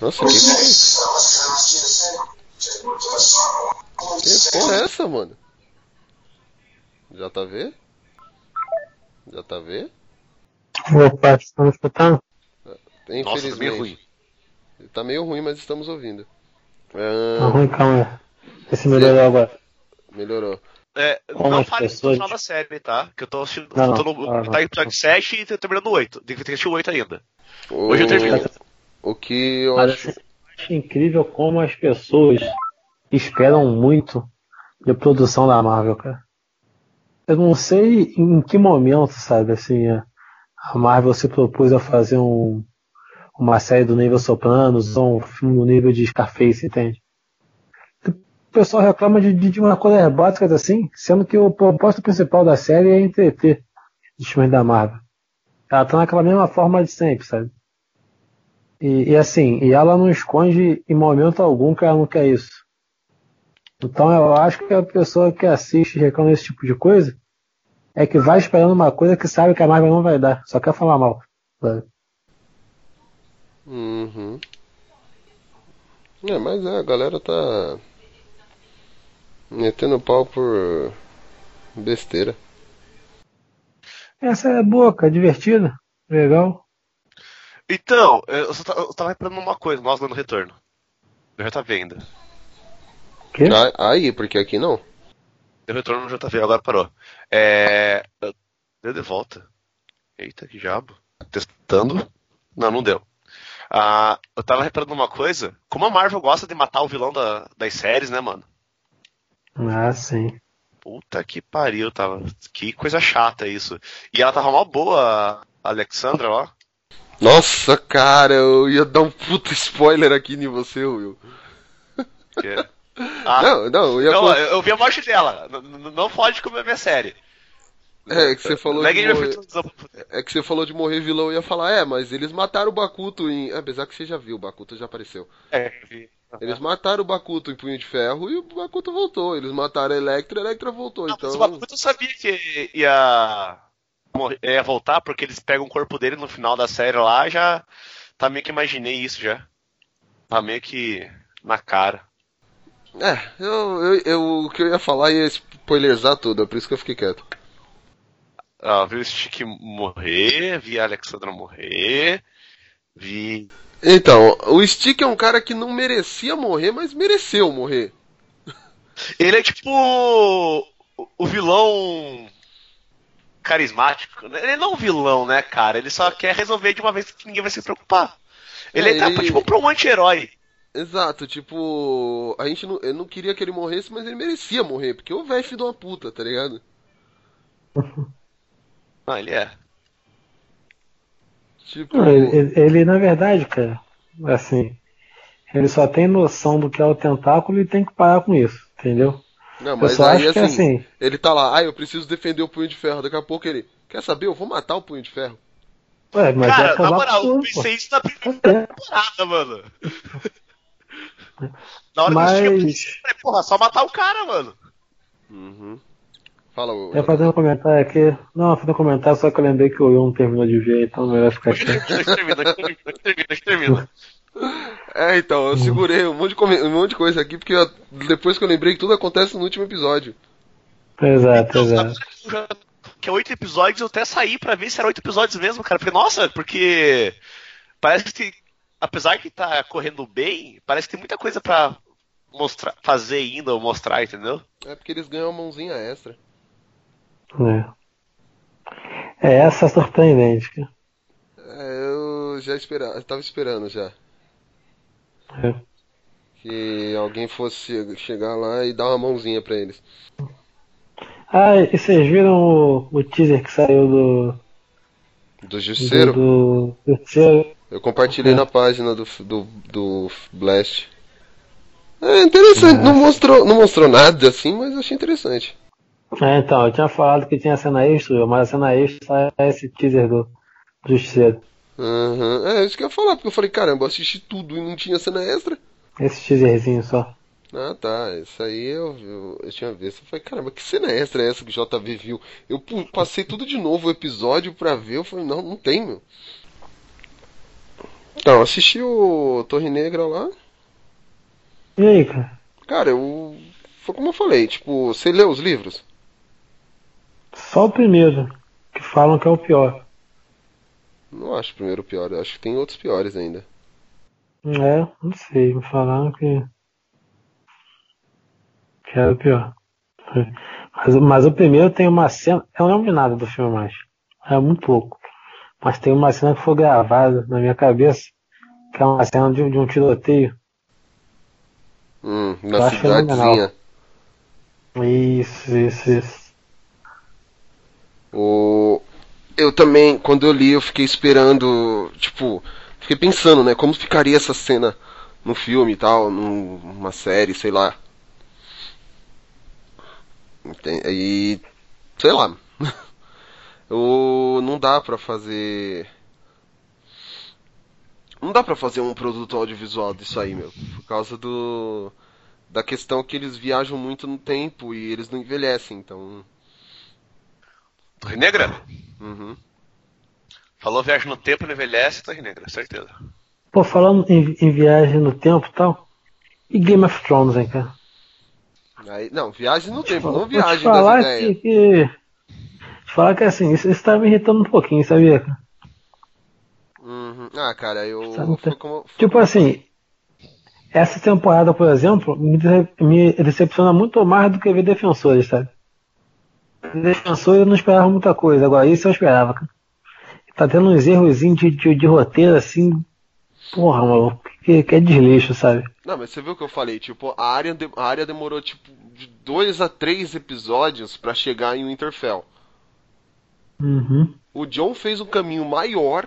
Nossa, que que porra é essa, mano? Já tá vendo? Já tá vendo? Opa, me escutando? Infelizmente. Nossa, tá meio ruim. Tá meio ruim, mas estamos ouvindo. Tá Ah, ruim, calma. Vê se melhorou agora. melhorou. É, Como não fale do pessoas- final da série, tá? Que eu tô assistindo. Não, tô no, não, não. tá em episódio 7 e tô terminando o 8. Tem que assistir o 8 ainda. Hoje eu termino. O que eu Mas acho. acho incrível como as pessoas esperam muito de produção da Marvel, cara. Eu não sei em que momento, sabe, assim, a a Marvel se propôs a fazer um, uma série do nível Sopranos ou um filme do nível de Scarface, entende? O pessoal reclama de, de uma coisa básica assim, sendo que o propósito principal da série é entreter os filmes da Marvel. Ela tá naquela mesma forma de sempre, sabe? E, e assim, e ela não esconde em momento algum que ela não quer isso. Então eu acho que a pessoa que assiste e reclama desse tipo de coisa é que vai esperando uma coisa que sabe que a Marvel não vai dar, só quer falar mal. sabe? Uhum. É, mas é, a galera tá. Metendo pau por. besteira. Essa é boa, cara, divertida, legal. Então, eu só tava, eu tava reparando uma coisa, nós no retorno. Eu já tá vendo. Quê? Ah, Aí, porque aqui não. Deu retorno no JV, agora parou. É. eu- Deu de volta. Eita, que diabo. Testando. Não, não deu. Ah, eu tava reparando uma coisa. Como a Marvel gosta de matar o vilão da- das séries, né, mano? Ah, sim. Puta que pariu, tava. Que coisa chata isso. E ela tava mal boa, a Alexandra, ó. Nossa, cara, eu ia dar um puta spoiler aqui em você, Will. Que- Ah, Não, não, eu ia. não, con- eu, vi a morte dela. N- n- Não pode comer minha série. É que você falou Não é de of morrer- É que você falou de morrer vilão, eu ia falar, é, mas eles mataram o Bakuto em. Apesar que você já viu, o Bakuto já apareceu. É, vi. Eles mataram o Bakuto em Punho de Ferro e o Bakuto voltou. Eles mataram a Electra e a Electra voltou. Não, então. mas o Bakuto sabia que ia, ia voltar, porque eles pegam o corpo dele no final da série lá, já tá meio que imaginei isso já. Tá meio que na cara. É, eu, eu, eu- o que eu ia falar ia spoilerizar tudo, é por isso que eu fiquei quieto. Ah, vi o Stick morrer, vi a Alexandra morrer, vi. Então, o Stick é um cara que não merecia morrer, mas mereceu morrer. Ele é tipo o, o vilão carismático. Ele não é um vilão, né, cara? Ele só quer resolver de uma vez que ninguém vai se preocupar. Ele É, tá, ele- tipo pra um anti-herói. Exato, tipo, a gente não, eu não queria que ele morresse, mas ele merecia morrer, porque o velho filho de uma puta, tá ligado? Ah, ele é. Tipo, Não, Ele, ele- ele, na verdade, cara, assim, ele só tem noção do que é o tentáculo e tem que parar com isso, entendeu? Não, Eu mas só aí acho que assim, assim, ele tá lá, ah, eu preciso defender o punho de ferro, daqui a pouco ele, quer saber, eu vou matar o punho de ferro. ué, mas é Cara, na acabar moral, eu pensei isso na primeira. É, temporada, mano. Na hora que eu eu Mas, falei, porra, só matar o cara, mano. Uhum. Fala, o. ia fazer um comentário aqui, não, fazer um comentário, só que eu lembrei que o não terminou de ver, então melhor ficar Deixa eu quieto. terminar, deixa É, então, Hum. eu segurei um monte de, um monte de coisa aqui, porque eu- depois que eu lembrei que tudo acontece no último episódio. Exato, Então, exato. que eu já- que é oito episódios, eu até saí pra ver se era oito episódios mesmo, cara. Falei, nossa, porque parece que, apesar que tá correndo bem, parece que tem muita coisa pra mostrar, fazer ainda ou mostrar, entendeu? É porque eles ganham uma mãozinha extra. É. É essa é surpreendente, cara. É, eu já esperava, eu tava esperando já. É. Que alguém fosse chegar lá e dar uma mãozinha pra eles. Ah, e vocês viram o, o teaser que saiu do. Do Justiceiro, Do, do Justiceiro? eu compartilhei na página do, do, do Blast. É interessante, não mostrou, não mostrou nada assim, mas achei interessante. É, então, eu tinha falado que tinha cena extra, mas a cena extra é esse teaser do, do Justiceiro. Uhum. É isso que eu ia falar, porque eu falei, caramba, eu assisti tudo e não tinha cena extra. Esse teaserzinho só. Ah, tá. Isso aí eu, eu, eu tinha visto. Eu falei, caramba, que cena extra é essa que o JV viu? Eu passei tudo de novo o episódio pra ver. Eu falei, não, não tem, meu. Então, assisti o Torre Negra lá. E aí, cara? Cara, eu. Foi como eu falei, tipo, você leu os livros? Só o primeiro, que falam que é o pior. Não acho o primeiro pior, eu acho que tem outros piores ainda. É, não sei, me falaram que. que era o pior. Mas, mas o primeiro tem uma cena. Eu não lembro de nada do filme mais. É muito pouco. Mas tem uma cena que foi gravada na minha cabeça, que é uma cena de, de um tiroteio. Hum, na acho fenomenal. cidadezinha. Isso, isso, isso. O... Eu também, quando eu li, eu fiquei esperando, tipo, fiquei pensando, né, como ficaria essa cena no filme e tal, num- numa série, sei lá. E, sei lá. Eu, não dá pra fazer. Não dá pra fazer um produto audiovisual disso aí, meu. Por causa do. Da questão que eles viajam muito no tempo e eles não envelhecem, então. Torre Negra? Uhum. Falou viagem no tempo, não envelhece, Torre Negra, certeza. Pô, falando em, em viagem no tempo e tal. E Game of Thrones, hein, cara? Aí, não, viagem no tempo, não te viagem falar das que, ideias. que. Te falar que assim, isso, isso tá me irritando um pouquinho, sabia? cara? Uhum. Ah, cara, eu. Sabe, Foi como, foi Tipo como- assim, essa temporada, por exemplo, me, me decepciona muito mais do que ver defensores, sabe? Defensores eu não esperava muita coisa, agora isso eu esperava, cara. Tá tendo uns errozinhos de, de, de roteiro assim. Porra, maluco, que, que é desleixo, sabe? Não, mas você viu o que eu falei? Tipo, a área, de- a área demorou, tipo, de dois a três episódios pra chegar em Winterfell. Uhum. O John fez um caminho maior,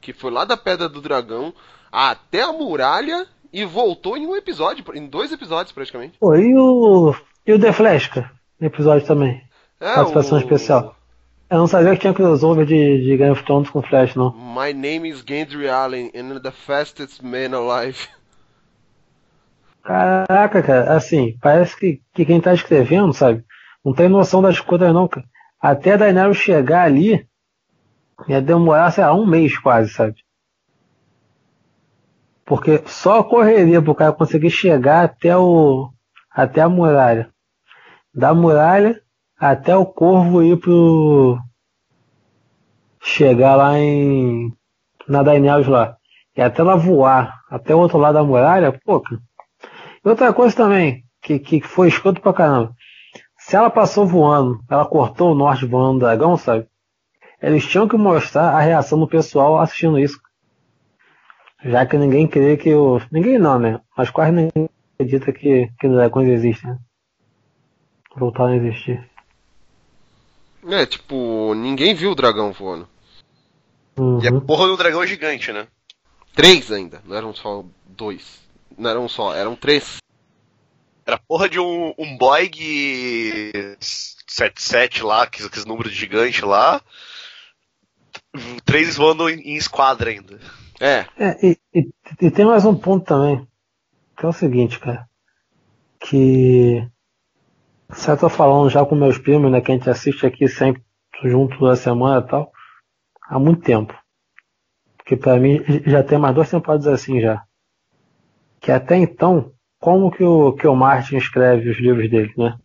que foi lá da Pedra do Dragão, até a muralha e voltou em um episódio, em dois episódios praticamente. Pô, e o. E o The Flash, cara? No episódio também. É, Participação o- especial. Eu não sabia que tinha crossover de, de Game of Thrones com Flash, não. My name is Gendry Allen and I'm the fastest man alive. Caraca, cara, assim, parece que, que quem tá escrevendo, sabe, não tem noção das coisas não, cara. Até a Daenerys chegar ali, ia demorar, sei lá, um mês quase, sabe? Porque só correria pro cara conseguir chegar até o. até a muralha. Da muralha até o corvo ir pro. chegar lá em. na Daenerys lá. E até ela voar até o outro lado da muralha, pô. E outra coisa também, que, que foi escuto pra caramba. Se ela passou voando, ela cortou o norte voando do dragão, sabe? Eles tinham que mostrar a reação do pessoal assistindo isso. Já que ninguém crê que o. Ninguém não, né? Mas quase ninguém acredita que, que dragões existem. Né? Voltaram a existir. É, tipo, ninguém viu o dragão voando. Uhum. E a porra do dragão é gigante, né? Três ainda, não eram só dois. Não eram só, eram três. Era a porra de um, um Boeing 77 lá, que aqueles números gigantes lá. Três voando em, em esquadra ainda. É, É, e, e- e tem mais um ponto também. Que é o seguinte, cara. Que. Eu tô falando já com meus primos, né? Que a gente assiste aqui sempre junto toda semana e tal. Há muito tempo. Porque pra mim já tem mais duas temporadas assim já. Que até então, como que o, que o Martin escreve os livros dele, né?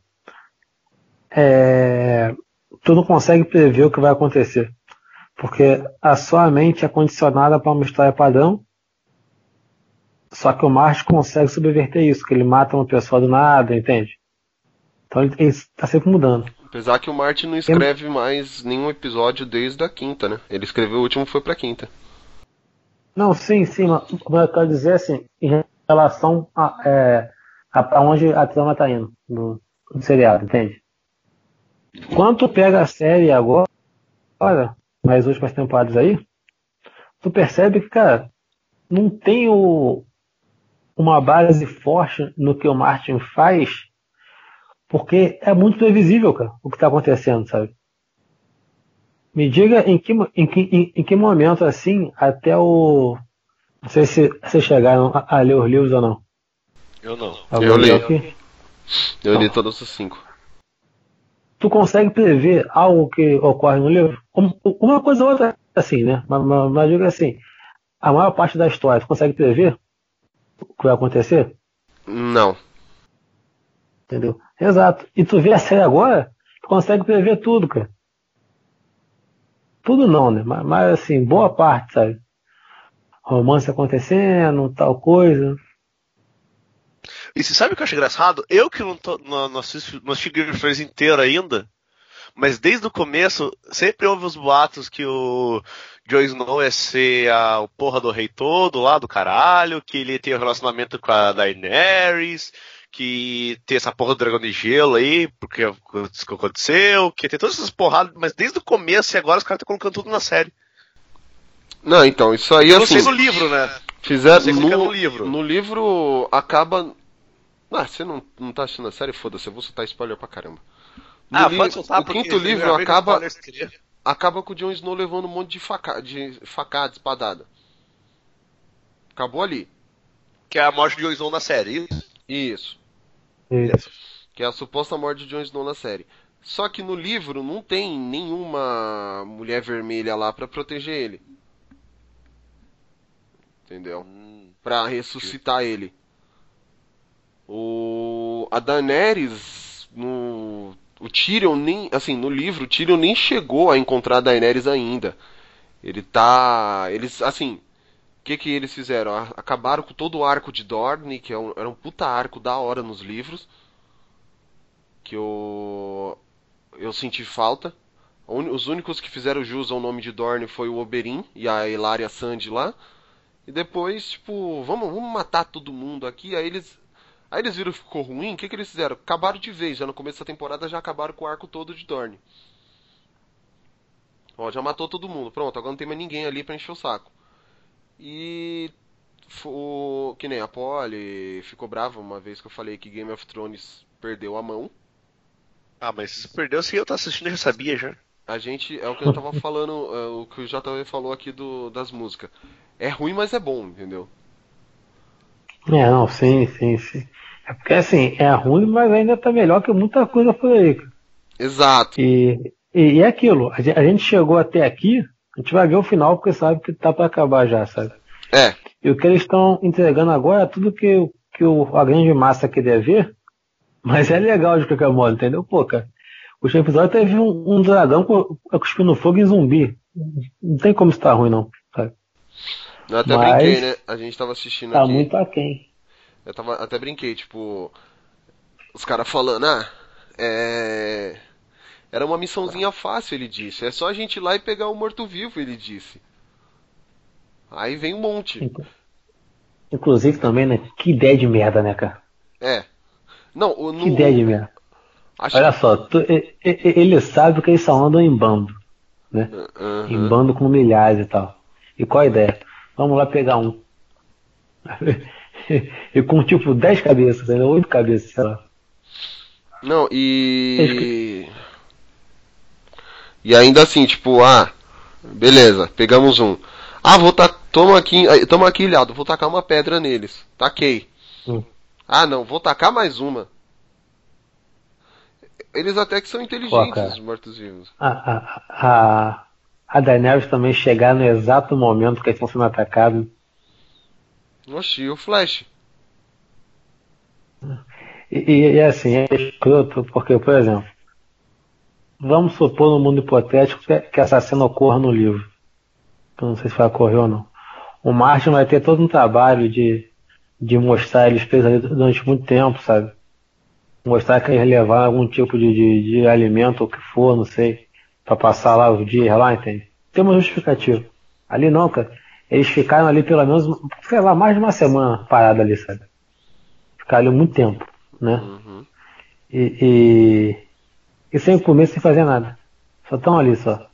É, tu não consegue prever o que vai acontecer. Porque a sua mente é condicionada para uma história padrão. Só que o Martin consegue subverter isso, que ele mata uma pessoa do nada, entende? Então ele, ele tá sempre mudando. apesar que o Martin não escreve mais nenhum episódio desde a quinta, né? Ele escreveu o último foi pra quinta. Não, sim, sim, mas eu quero dizer assim, em relação a, é, a, onde a trama tá indo no, no seriado, entende? Quando tu pega a série agora, olha, mais últimas temporadas aí, tu percebe que, cara, não tem o, uma base forte no que o Martin faz, porque é muito previsível, cara, o que tá acontecendo, sabe? Me diga em que, em que, em, em que momento, assim, até o. Não sei se vocês chegaram a, a ler os livros ou não. Eu não. Eu li. aqui? Eu li todos os cinco. Tu consegue prever algo que ocorre no livro? Um- Uma coisa ou outra, assim, né? Mas, mas, mas digo assim, a maior parte da história, tu consegue prever o que vai acontecer? Não. Entendeu? Exato. E tu vê a série agora, tu consegue prever tudo, cara. Tudo não, né? Mas, mas assim, boa parte, sabe? Romance acontecendo, tal coisa. E você sabe o que eu acho engraçado? Eu que não, tô, não, não assisto, não assisti Game of Thrones inteiro ainda, mas desde o começo sempre houve os boatos que o Jon Snow ia ser a, o porra do rei todo lá do caralho, que ele tem um relacionamento com a Daenerys, que tem essa porra do dragão de gelo aí, porque que aconteceu, que tem todas essas porradas, mas desde o começo e agora os caras estão colocando tudo na série. Não, então, isso aí Eu assim. sei no livro, né? Fizeram é no, no livro. No livro acaba. Ah, você não, não tá assistindo a série? Foda-se, eu vou soltar spoiler pra caramba. No Ah, li- pode soltar, o quinto livro acaba, acaba com o Jon Snow levando um monte de, faca, de facada, espadada. Acabou ali. Que é a morte de Jon Snow na série. Isso. Isso. Que é a suposta morte de Jon Snow na série. Só que no livro não tem nenhuma mulher vermelha lá pra proteger ele. Entendeu? Pra ressuscitar ele. O a Daenerys no o Tyrion nem, assim, no livro o Tyrion nem chegou a encontrar a Daenerys ainda. Ele tá, eles assim, que que eles fizeram? Acabaram com todo o arco de Dorne, que é um- era um puta arco da hora nos livros. Que eu eu senti falta. Os únicos que fizeram jus ao nome de Dorne foi o Oberyn e a Elaria Sand lá. E depois, tipo, vamos, vamos matar todo mundo aqui. Aí eles. Aí eles viram que ficou ruim. O que, que eles fizeram? Acabaram de vez. Já no começo da temporada já acabaram com o arco todo de Dorne. Ó, já matou todo mundo. Pronto, agora não tem mais ninguém ali pra encher o saco. E. fo- Que nem a Polly ficou brava uma vez que eu falei que Game of Thrones perdeu a mão. Ah, mas se perdeu, se eu tô assistindo, eu já sabia já. A gente. É o que eu tava falando. é, o que o JV falou aqui do, das músicas. É ruim, mas é bom, entendeu? É, não, sim, sim, sim. É porque assim, é ruim, mas ainda tá melhor que muita coisa por aí. Exato. E, e, e é aquilo, a gente chegou até aqui, a gente vai ver o final porque sabe que tá pra acabar já, sabe? É. E o que eles estão entregando agora é tudo que, o- que o, a grande massa queria ver, mas é legal de qualquer modo, entendeu? Pô, cara, o último episódio teve um, um dragão cuspindo fogo em zumbi. Não tem como estar ruim, não. Sabe? Eu até Mas- brinquei, né? A gente tava assistindo Tá aqui. muito aquém. Eu tava, até brinquei, tipo. Os caras falando, ah, é. Era uma missãozinha fácil, ele disse. É só a gente ir lá e pegar o morto-vivo, ele disse. Aí vem um monte. Inclusive também, né? Que ideia de merda, né, cara? É. Não, o, no, Que ideia de merda. acho Olha só, tu- ele sabe que eles só andam em bando, né? Aham. Em bando com milhares e tal. E qual a ideia? Vamos lá pegar um. e com tipo 10 cabeças? 8 cabeças, sei lá. Não, e. E ainda assim, tipo, ah, beleza, pegamos um. Ah, vou tacar. Toma aqui, aí, toma aqui, ilhado, vou tacar uma pedra neles. Taquei. Hum. Ah, não, vou tacar mais uma. Eles até que são inteligentes, os mortos-vivos. A, a, a, a Daenerys também chegar no exato momento que eles estão sendo atacados. Oxi, e o Flash? E, e, e, assim, é escroto, porque, por exemplo, vamos supor no mundo hipotético que, que essa cena ocorra no livro. Eu não sei se vai ocorrer ou não. O Martin vai ter todo um trabalho de, de mostrar eles presos ali durante muito tempo, sabe? Mostrar que eles levaram algum tipo de, de, de alimento ou o que for, não sei, pra passar lá os dias lá, entende? Tem uma justificativa. Ali não, cara. Eles ficaram ali pelo menos, sei lá, mais de uma semana parado ali, sabe? Ficaram ali muito tempo, né? Uhum. E, e, e sem comer, sem fazer nada. Só estão ali só.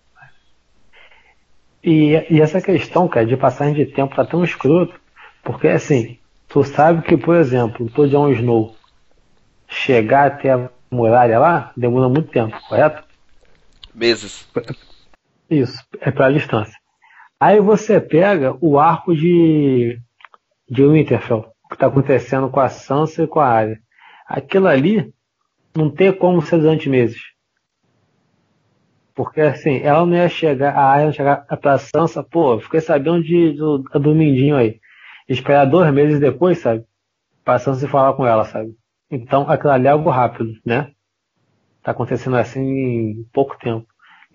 E, e essa questão, cara, de passagem de tempo tá tão escroto, porque assim, tu sabe que, por exemplo, o Jon Snow chegar até a muralha lá demora muito tempo, correto? Meses. Isso, é pela distância. Aí você pega o arco de, de Winterfell, o que está acontecendo com a Sansa e com a Arya. Aquilo ali não tem como ser durante meses. Porque assim, ela não ia chegar, a Arya chegar pra Sansa, pô, fiquei sabendo de, do, do Mindinho aí. Esperar dois meses depois, sabe? Pra Sansa falar com ela, sabe? Então aquilo ali é algo rápido, né? Tá acontecendo assim em pouco tempo.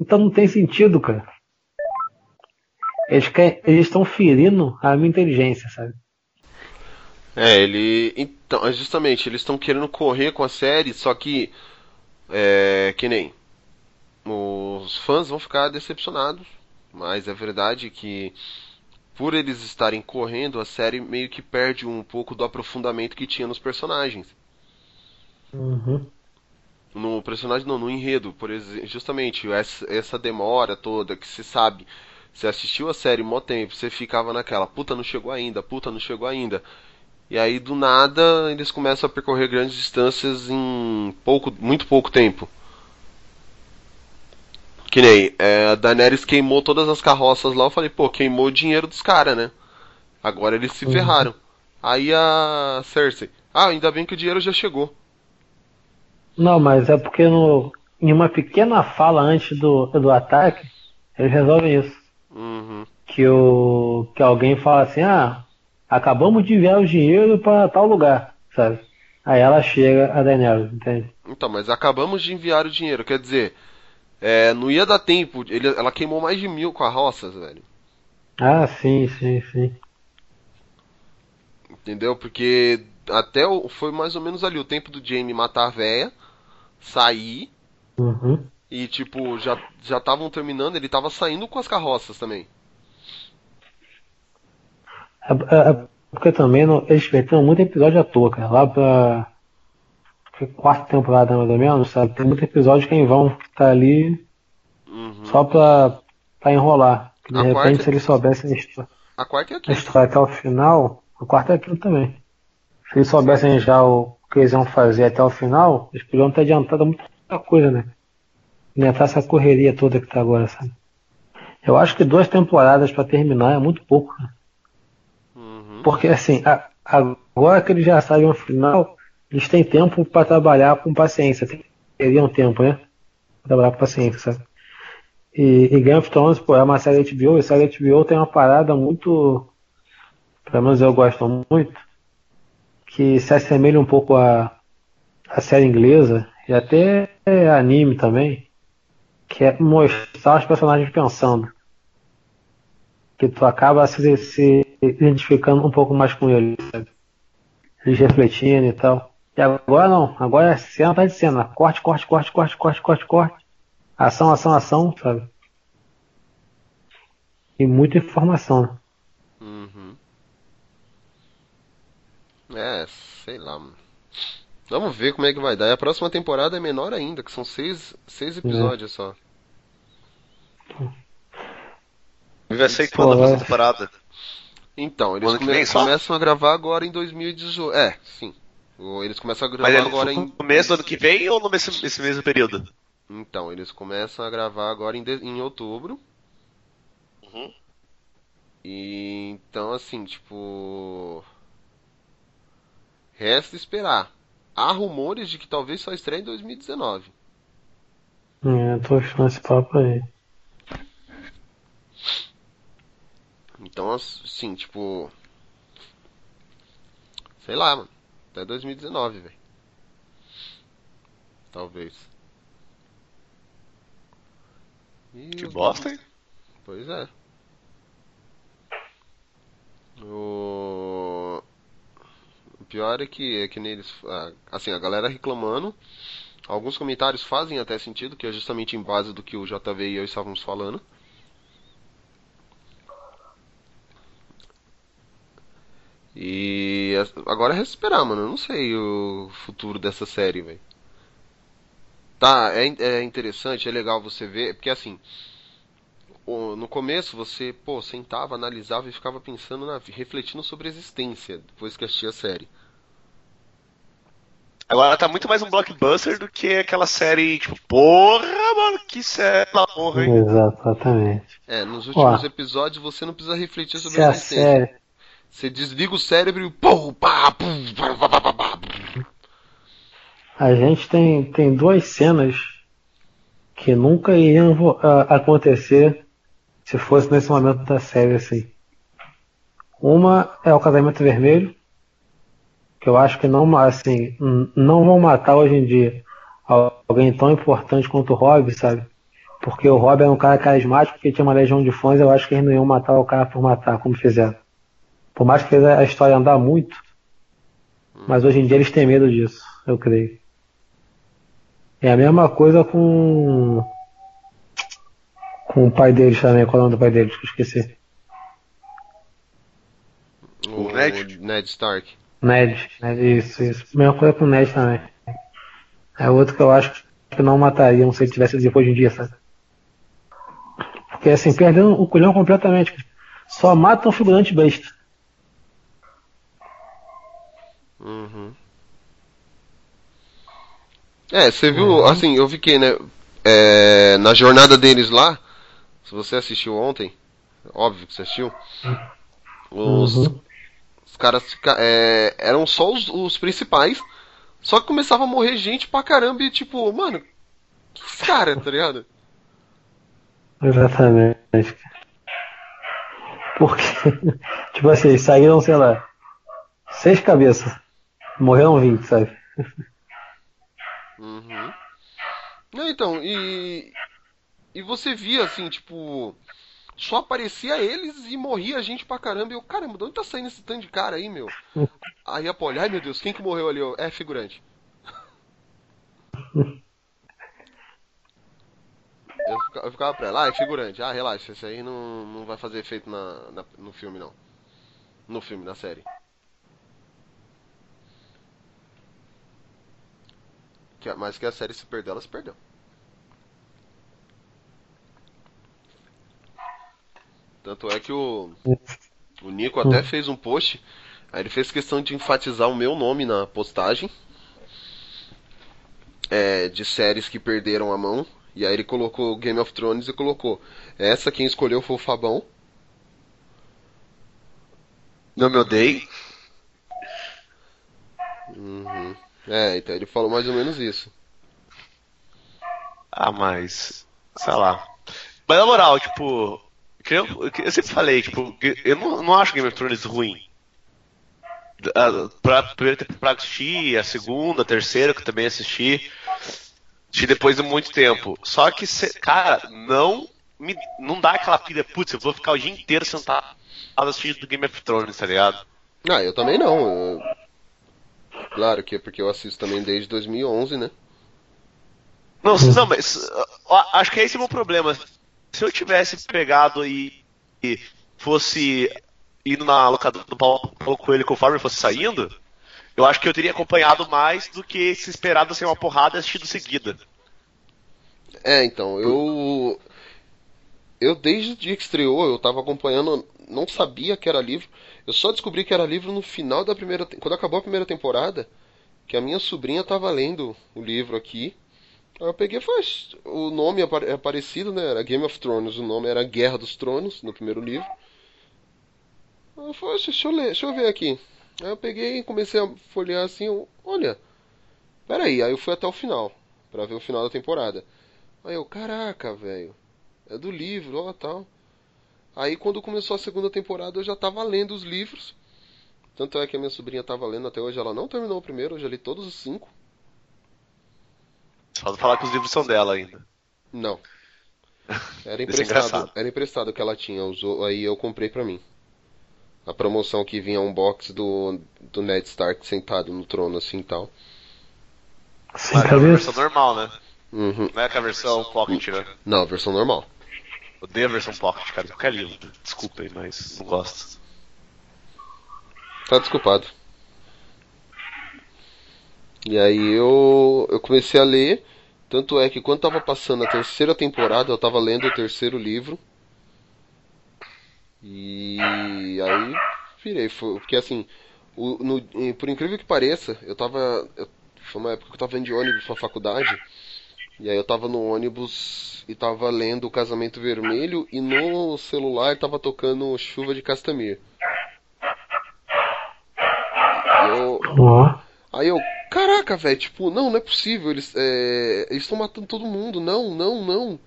Então não tem sentido, cara. Eles estão ferindo a minha inteligência, sabe? É, ele. Então, justamente, eles estão querendo correr com a série, só que. É. Que nem. Os fãs vão ficar decepcionados, mas é verdade que. Por eles estarem correndo, a série meio que perde um pouco do aprofundamento que tinha nos personagens. Uhum. No personagem, não, no enredo, por exemplo, justamente essa, essa demora toda que se sabe você assistiu a série mó tempo, você ficava naquela, puta, não chegou ainda, puta, não chegou ainda. E aí do nada eles começam a percorrer grandes distâncias em pouco, muito pouco tempo. Que nem, é, a Daenerys queimou todas as carroças lá, eu falei, pô, queimou o dinheiro dos caras, né? Agora eles se uhum. ferraram. Aí a Cersei, ah, ainda bem que o dinheiro já chegou. Não, mas é porque no, em uma pequena fala antes do, do ataque, eles resolvem isso. Uhum. Que, o, que alguém fala assim, ah, acabamos de enviar o dinheiro para tal lugar, sabe? Aí ela chega a Daenerys, entende? Então, mas acabamos de enviar o dinheiro, quer dizer, é, não ia dar tempo, ele, ela queimou mais de mil carroças, velho. Ah, sim, sim, sim. Entendeu? Porque até o, foi mais ou menos ali o tempo do Jamie matar a véia, sair, uhum. E, tipo, já já estavam terminando, ele tava saindo com as carroças também. É, é, porque também não, eles perderam muito episódio à toa, cara. Lá pra quarta temporada mais ou menos, sabe? Tem muito episódio que em vão tá ali uhum. só pra, pra enrolar. Que de a repente, se eles soubessem a quarta é até o final, a quarta é aquilo também. Se eles soubessem já o que eles iam fazer até o final, eles podiam ter adiantado muita coisa, né? Inventar essa correria toda que tá agora, sabe? Eu acho que duas temporadas para terminar é muito pouco. Né? Uhum. Porque assim, a, agora que eles já sabem o final, eles têm tempo para trabalhar com paciência. Teriam tempo, né? Pra trabalhar com paciência, sabe? E, e Game of Thrones, pô, é uma série HBO, e série HBO tem uma parada muito. Pelo menos eu gosto muito, que se assemelha um pouco a série inglesa, e até anime também, que é mostrar os personagens pensando. Que tu acaba se, se identificando um pouco mais com eles, sabe? Eles refletindo e tal. E agora não, agora é cena atrás de cena. Corte, corte, corte, corte, corte, corte, corte. Ação, ação, ação, sabe? E muita informação. Né? Uhum. É, sei lá, mano. Vamos ver como é que vai dar. E a próxima temporada é menor ainda, que são seis, seis episódios é. só. E vai ser quando a próxima temporada? Então, eles come começam a gravar agora em 2018. É, sim. Eles começam a gravar Mas agora em. No começo do ano que vem ou no nesse mesmo período? Então, eles começam a gravar agora em, de... em outubro. Uhum. E então, assim, tipo. Resta esperar há rumores de que talvez só estreie em 2019. É, tô achando esse papo aí. Então, assim, tipo. Sei lá, mano. Até 2019, velho. Talvez. E que bosta, hein? Pois é. O pior é que, é que neles. Assim, a galera reclamando. Alguns comentários fazem até sentido, que é justamente em base do que o JV e eu estávamos falando. E agora é esperar, mano. Eu não sei o futuro dessa série, velho. Tá, é, é interessante, é legal você ver, porque assim, no começo você, pô, sentava, analisava e ficava pensando na refletindo sobre a existência depois que assistia a série. Agora tá muito mais um blockbuster do que aquela série, tipo, porra, mano, que série porra, hein? Exatamente. É, nos últimos Ó, episódios você não precisa refletir sobre a existência. Série... Você desliga o cérebro e pô, pá, pum, pá, pá, pá, pá, A gente tem, tem duas cenas que nunca iriam acontecer se fosse nesse momento da série assim. Uma é o casamento vermelho, que eu acho que não assim não vão matar hoje em dia alguém tão importante quanto o Rob, sabe? Porque o Rob é um cara carismático que tinha uma legião de fãs, eu acho que eles não iam matar o cara por matar, como fizeram. Por mais que a história andar muito, mas hoje em dia eles têm medo disso, eu creio. É a mesma coisa com. Com o pai deles também. Qual é o nome do pai deles? Que eu esqueci. O, Ned? Ned Stark. Ned, Ned, isso, isso. Mesma coisa com o Ned também. É outro que eu acho que não matariam se ele tivesse vivo hoje em dia, sabe? Porque assim, perdendo o culhão completamente. Só matam um figurante besta. Uhum. É, você viu, uhum. assim, eu vi que, né, é, na jornada deles lá, se você assistiu ontem, óbvio que você assistiu, os, uhum. os caras é, eram só os, os, principais, só que começava a morrer gente pra caramba e tipo, mano, que cara, tá ligado? Exatamente. Porque, tipo assim, saíram, sei lá, seis cabeças, morreram 20, sabe? Uhum. Não, então, e. E você via assim, tipo. Só aparecia eles e morria gente pra caramba. E eu, caramba, de onde tá saindo esse tanto de cara aí, meu? Aí a Polly, ai meu Deus, quem que morreu ali? É figurante. Eu ficava, eu ficava pra ela, ah, é figurante. Ah, relaxa, esse aí não, não vai fazer efeito na, na, no filme, não. No filme, na série. Que, mas que a série se perdeu, ela se perdeu. Tanto é que o, o Nico até fez um post. Aí ele fez questão de enfatizar o meu nome na postagem. É, de séries que perderam a mão. E aí ele colocou Game of Thrones e colocou. Essa quem escolheu foi o Fabão. Não me odeie. Uhum. É, então ele falou mais ou menos isso. Ah, mas. Sei lá. Mas na moral, tipo. Eu, eu sempre falei, tipo, eu não, não acho Game of Thrones ruim. Pra primeira temporada assistir, a segunda, a terceira, que eu também assisti. Assisti depois de muito tempo. Só que, cara, não me, não dá aquela pilha, putz, eu vou ficar o dia inteiro sentado assistindo Game of Thrones, tá ligado? Ah, eu também não. Eu Claro que é porque eu assisto também desde 2011, né? Não, não, mas acho que esse é o meu problema. Se eu tivesse pegado e, e fosse indo na locadora do Paulo Coelho conforme fosse saindo, eu acho que eu teria acompanhado mais do que se esperado ser uma porrada e assistido seguida. É, então, eu. Eu desde o dia que estreou, eu tava acompanhando, não sabia que era livro. Eu só descobri que era livro no final da primeira. Quando acabou a primeira temporada, que a minha sobrinha estava lendo o livro aqui. Aí eu peguei foi o nome é parecido, né? Era Game of Thrones, o nome era Guerra dos Tronos no primeiro livro. Eu falei, deixa eu ler, deixa eu ver aqui. Aí eu peguei e comecei a folhear assim, olha, peraí, aí eu fui até o final, para ver o final da temporada. Aí eu, caraca, velho, é do livro, ó, tal. Aí quando começou a segunda temporada eu já estava lendo os livros. Tanto é que a minha sobrinha estava lendo até hoje, ela não terminou o primeiro, eu já li todos os cinco. Só falar que os livros são dela ainda. Não. Era é emprestado, era emprestado que ela tinha, usou, aí eu comprei pra mim. A promoção que vinha um box do, do Ned Stark sentado no trono assim e tal. Mas é a versão normal, né? Uhum. Não é que a versão Pocket, né? Não, a versão normal. Odeio a versão Pocket, cara, qualquer livro. Desculpem, mas não gosto. Tá desculpado. E aí eu, eu comecei a ler. Tanto é que quando tava passando a terceira temporada, eu tava lendo o terceiro livro. E aí virei. Porque assim, o, no, por incrível que pareça, eu tava. Eu, foi uma época que eu tava indo de ônibus pra faculdade. E aí eu tava no ônibus e tava lendo O Casamento Vermelho e no celular tava tocando Chuva de Castamir. Eu... Aí eu, caraca, velho, tipo, não, não é possível, eles é, estão matando todo mundo, não, não, não.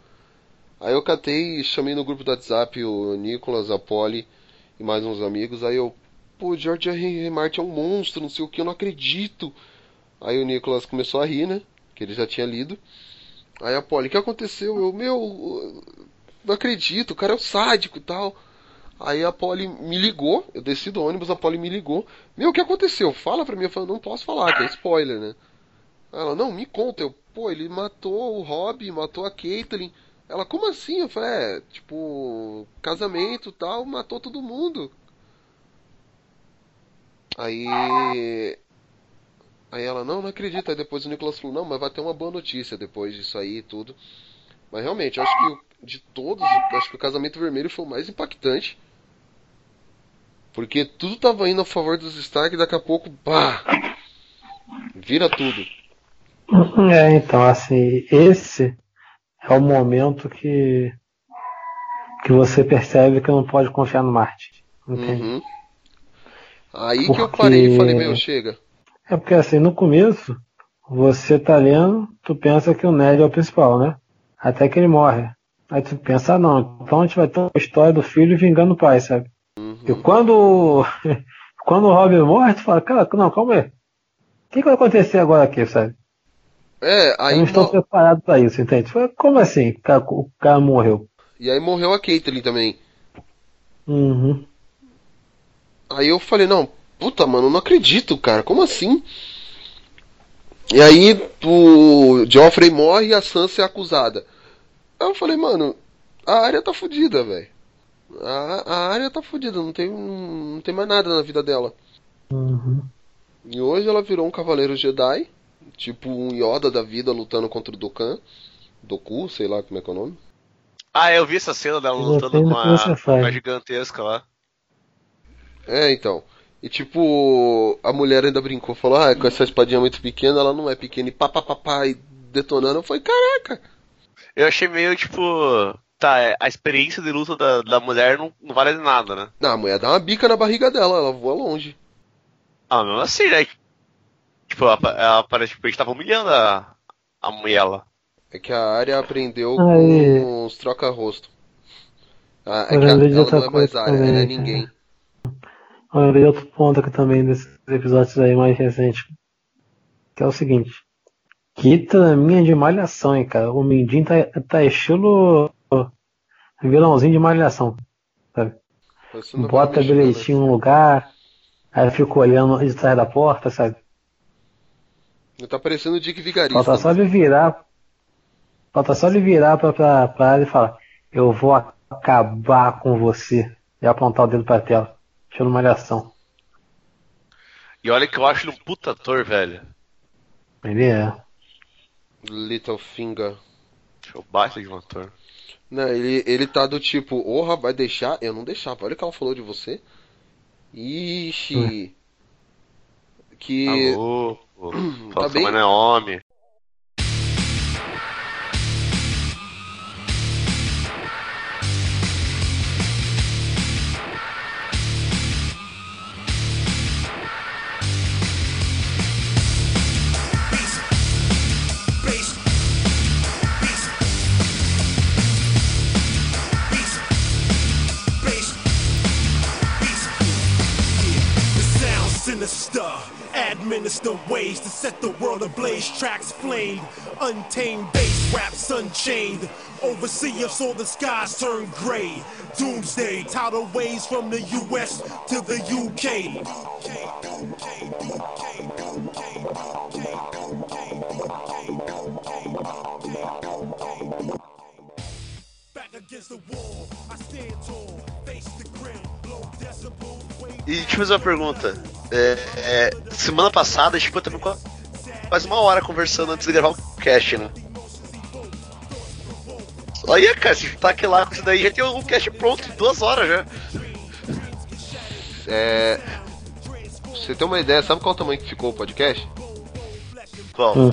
Aí eu catei, chamei no grupo do WhatsApp o Nicolas, a Polly e mais uns amigos, aí eu, pô, George R. R. Martin é um monstro, não sei o que, eu não acredito. Aí o Nicolas começou a rir, né, que ele já tinha lido. Aí a Polly, o que aconteceu? Eu, meu, não acredito, o cara é um sádico e tal. Aí a Polly me ligou, eu desci do ônibus, a Polly me ligou. Meu, o que aconteceu? Fala pra mim. Eu falei, não posso falar, que é spoiler, né? Ela, não, me conta. Eu, pô, ele matou o Rob, matou a Caitlyn. Ela, como assim? Eu falei, é, tipo, casamento tal, matou todo mundo. Aí. Aí ela, não, não acredita. Aí depois o Nicolas falou, não, mas vai ter uma boa notícia depois disso aí e tudo. Mas realmente, eu acho que de todos, acho que o casamento vermelho foi o mais impactante. Porque tudo tava indo a favor dos Stark e daqui a pouco, pá! Vira tudo. É, então, assim, esse é o momento que que você percebe que não pode confiar no Marte. Entende? Uhum. Aí porque... que eu parei e falei, meu, chega. É porque assim, no começo, você tá lendo, tu pensa que o Ned é o principal, né? Até que ele morre. Aí tu pensa, ah, não, então a gente vai ter uma história do filho vingando o pai, sabe? Uhum. E quando, quando o Robin morre, tu fala, cara, não, calma aí. O que, que vai acontecer agora aqui, sabe? É, aí. Eu não estou preparado para isso, entende? Foi, como assim? O cara, o cara morreu. E aí morreu a Caitlyn também. Uhum. Aí eu falei, não, puta, mano, não acredito, cara, como assim? E aí o Joffrey morre e a Sansa é acusada. Aí eu falei, mano, a área tá fodida, velho. A, a área tá fodida, não tem, não tem mais nada na vida dela. Uhum. E hoje ela virou um cavaleiro Jedi, tipo um Yoda da vida lutando contra o Dokkan. Doku, sei lá como é que é o nome. Ah, eu vi essa cena dela lutando com a, com a gigantesca lá. É, então. E tipo, a mulher ainda brincou, falou, ah, com essa espadinha muito pequena, ela não é pequena, e pá, pá, pá, pá, e detonando. Eu falei, caraca! Eu achei meio tipo. Tá, é, a experiência de luta da, da mulher não, não vale de nada, né? Não, a mulher dá uma bica na barriga dela, ela voa longe. Ah, mesmo assim, né? Tipo, ela, ela parece que a gente tava humilhando a, a mulher lá. É que a área aprendeu Aí. com os troca-rosto. Ah, é que a, ela não é mais área, ela é ninguém. Olha, outro ponto aqui também desses episódios aí mais recentes. Que é o seguinte. Que traminha de malhação, hein, cara. O Mindinho tá, tá estilo vilãozinho de malhação. Sabe? Bota bilhetinho no lugar, aí fica olhando de trás da porta, sabe? Tá parecendo o Dick Vigarista. Falta só ele virar. Falta só ele virar pra, pra, pra ela e falar: Eu vou acabar com você. E apontar o dedo pra tela. Estilo malhação. E olha que eu acho ele um puta ator, velho. Ele é. Littlefinger. Deixa eu baixo de um ator. Não, ele, ele tá do tipo, orra, vai deixar? Eu não deixava. Olha o que ela falou de você. Ixi. Hum. Que. Alô. tá bem... não é homem. Administer ways to set the world ablaze. Tracks flamed, untamed bass raps unchained. Overseer saw the skies turn gray. Doomsday, tidal waves from the US to the UK. Back against the wall, I stand tall, face the decibel. E deixa eu fazer uma pergunta. É, é, semana passada a gente ficou também quase uma hora conversando antes de gravar o cast, né? Olha, cara, se tá aqui lá com isso daí, já tem o cast pronto em duas horas já. É. você tem uma ideia, sabe qual o tamanho que ficou o podcast? Qual? Hum.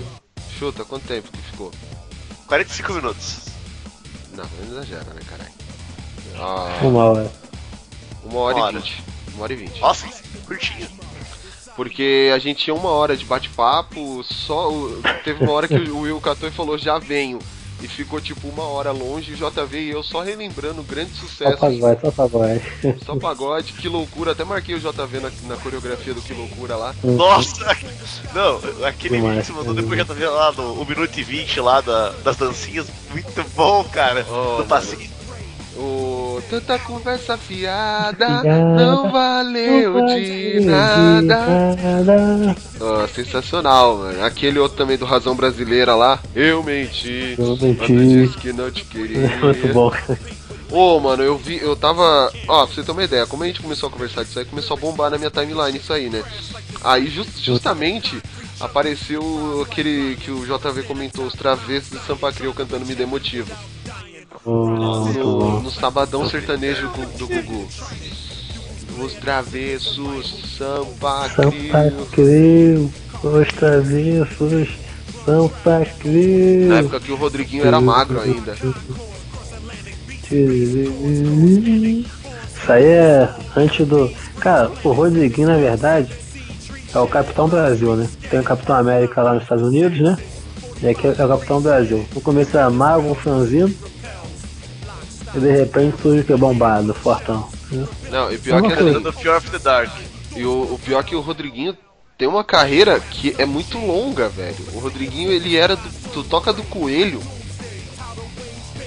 Chuta, quanto tempo que ficou? 45 minutos. Não, não exagera, né, caralho? Ah, Uma hora. uma hora Uma e hora. vinte. Uma hora e vinte. Nossa, curtinho. Porque a gente tinha uma hora de bate-papo, só. Teve uma hora que o Will catou e falou, já venho. E ficou tipo uma hora longe, o JV e eu só relembrando o grande Só sucesso. pagode, só pagode. Só pagode, que loucura. Até marquei o JV na, na coreografia do Que Loucura lá. Nossa! Não, aquele vídeo que você mandou depois já tá vendo lá no 1 minuto e 20 lá da- das dancinhas. Muito bom, cara. Oh, do mano. passinho. O tanta conversa fiada Fiada, não valeu de nada. nada. Ó, sensacional, mano. Aquele outro também do Razão Brasileira lá. Eu menti. Eu menti. disse que não te queria. Muito bom. Ô, mano, eu vi, eu tava. Ó, pra você ter uma ideia, como a gente começou a conversar disso aí, começou a bombar na minha timeline isso aí, né? Aí jus- justamente apareceu aquele que o JV comentou, os travessos de Sampa Crio cantando Me Dê Motivo. No, sabadão sertanejo do, do Gugu. Os travessos Crio. Crio, os travessos, Sampa Crio. Na época que o Rodriguinho era magro ainda. Isso aí é antes do. Cara, o Rodriguinho, na verdade, é o Capitão Brasil, né? Tem o Capitão América lá nos Estados Unidos, né? E aqui é o Capitão Brasil. No começo era mago, um franzino. E de repente surge que é bombado, fortão. né? Não, e pior que Uma assim, coisa. Do Fear of the Dark. E o, o pior é que o Rodriguinho tem uma carreira que é muito longa, velho. O Rodriguinho, ele era do, do Toca do Coelho.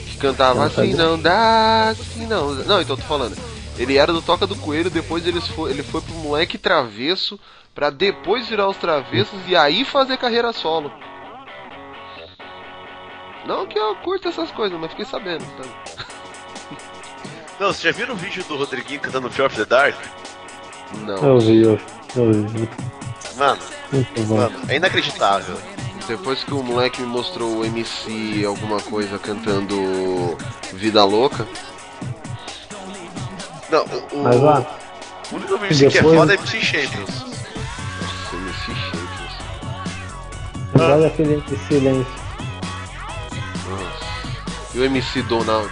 Que cantava Não assim, não dá, assim não. Não, então eu tô falando. Ele era do Toca do Coelho, depois eles foi, ele foi pro Moleque Travesso, pra depois virar os Travessos e aí fazer carreira solo. Não que eu curto essas coisas, mas fiquei sabendo. Tá? Não, vocês já viram o vídeo do Rodriguinho cantando Fear of the Dark? Não. Eu vi, eu, eu vi. Mano, muito bom. mano, é inacreditável. Depois que o moleque me mostrou o MC alguma coisa cantando Vida Louca. Não, o, o, Mas ó, o único MC que é depois- foda é MC Champions. Nossa, MC Champions. agora aquele de silêncio. Nossa. E o MC Donald?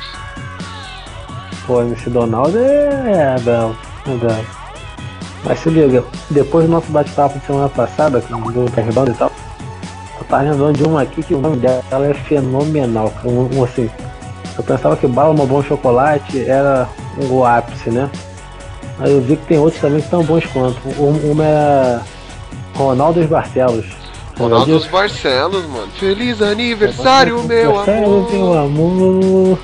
Pô, MC Donald é, bravo, é bravo. Mas se liga, depois do nosso bate-papo de semana passada, que do Intervalo e tal, eu tava lembrando de uma aqui que o nome dela é fenomenal. Um, um, assim, eu pensava que Bala Bom Chocolate era o ápice, né? Aí eu vi que tem outros também que tão bons quanto. Um, uma é Ronaldo dos Barcelos. Ronaldo? Barcelos, mano. Feliz aniversário, meu Aniversário, meu amor.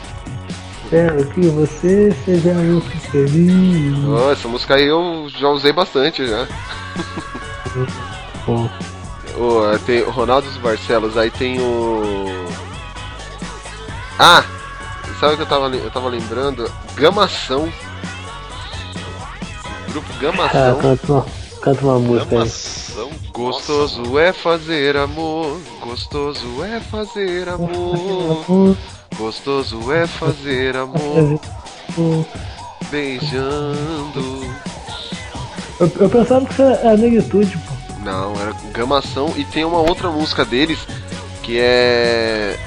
Espero que você seja muito feliz. Oh, essa música aí eu já usei bastante já. Pô, Oh, tem o Ronaldo dos Barcelos, aí tem o. Ah! Sabe o que eu tava, eu tava lembrando? Gamação. Grupo Gamação. canta uma, canta uma música aí. Gramação. Gostoso é fazer amor, gostoso é fazer amor, gostoso é fazer amor, beijando. Eu, eu pensava que isso era negritude, pô. Não, era Gamação e tem uma outra música deles que é.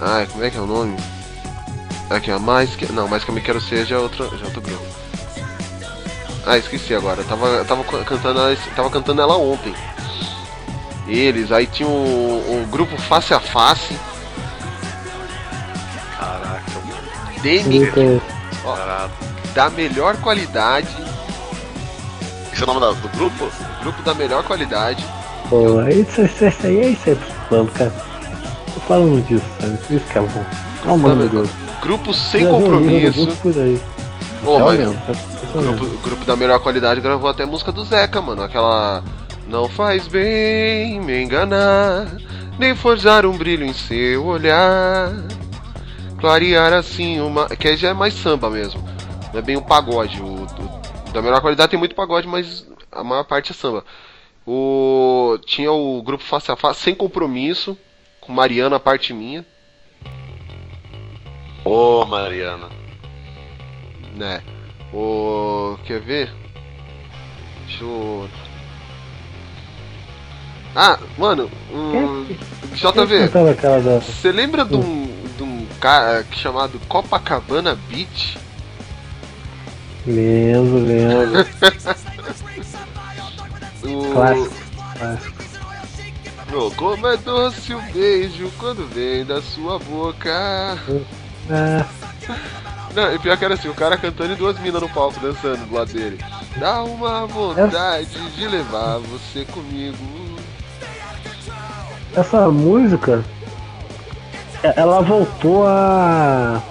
Ai, como é que é o nome? Aqui, ó, mais que. Não, mais que eu me quero ser já é outra. Já é outro grupo. Ah, esqueci agora. Eu tava, eu tava cantando ela, tava cantando ela ontem. Eles, aí tinha o, o grupo Face a Face, Demi, Muito- caralho. da melhor qualidade. Esse é o nome da- do grupo? Grupo da melhor qualidade. Pô, isso, isso, isso aí é isso aí, falando, cara. Tô falando disso, sabe? Isso que é bom. Oh, mano, Deus. Grupo sem Já compromisso. grupo por aí. Tá mas- O grupo, o grupo da melhor qualidade gravou até a música do Zeca, mano. Aquela. Não faz bem me enganar, nem forjar um brilho em seu olhar. Clarear assim uma. Que aí já é mais samba mesmo. Não é bem um pagode. O, o- da melhor qualidade tem muito pagode, mas a maior parte é samba. O, tinha o grupo Face a Face, sem compromisso, com Mariana, a parte minha. Ô, Mariana. né? O. Quer ver? Deixa eu. Ah, mano, o. Quem JV, da. você lembra de um, um chamado Copacabana Beach? Lembro, lembro. O... Clássico. Clássico. Como é doce o beijo quando vem da sua boca. Não, e pior que era assim, o cara cantando e duas minas no palco dançando do lado dele. Dá uma vontade de levar você comigo. essa música, ela voltou a,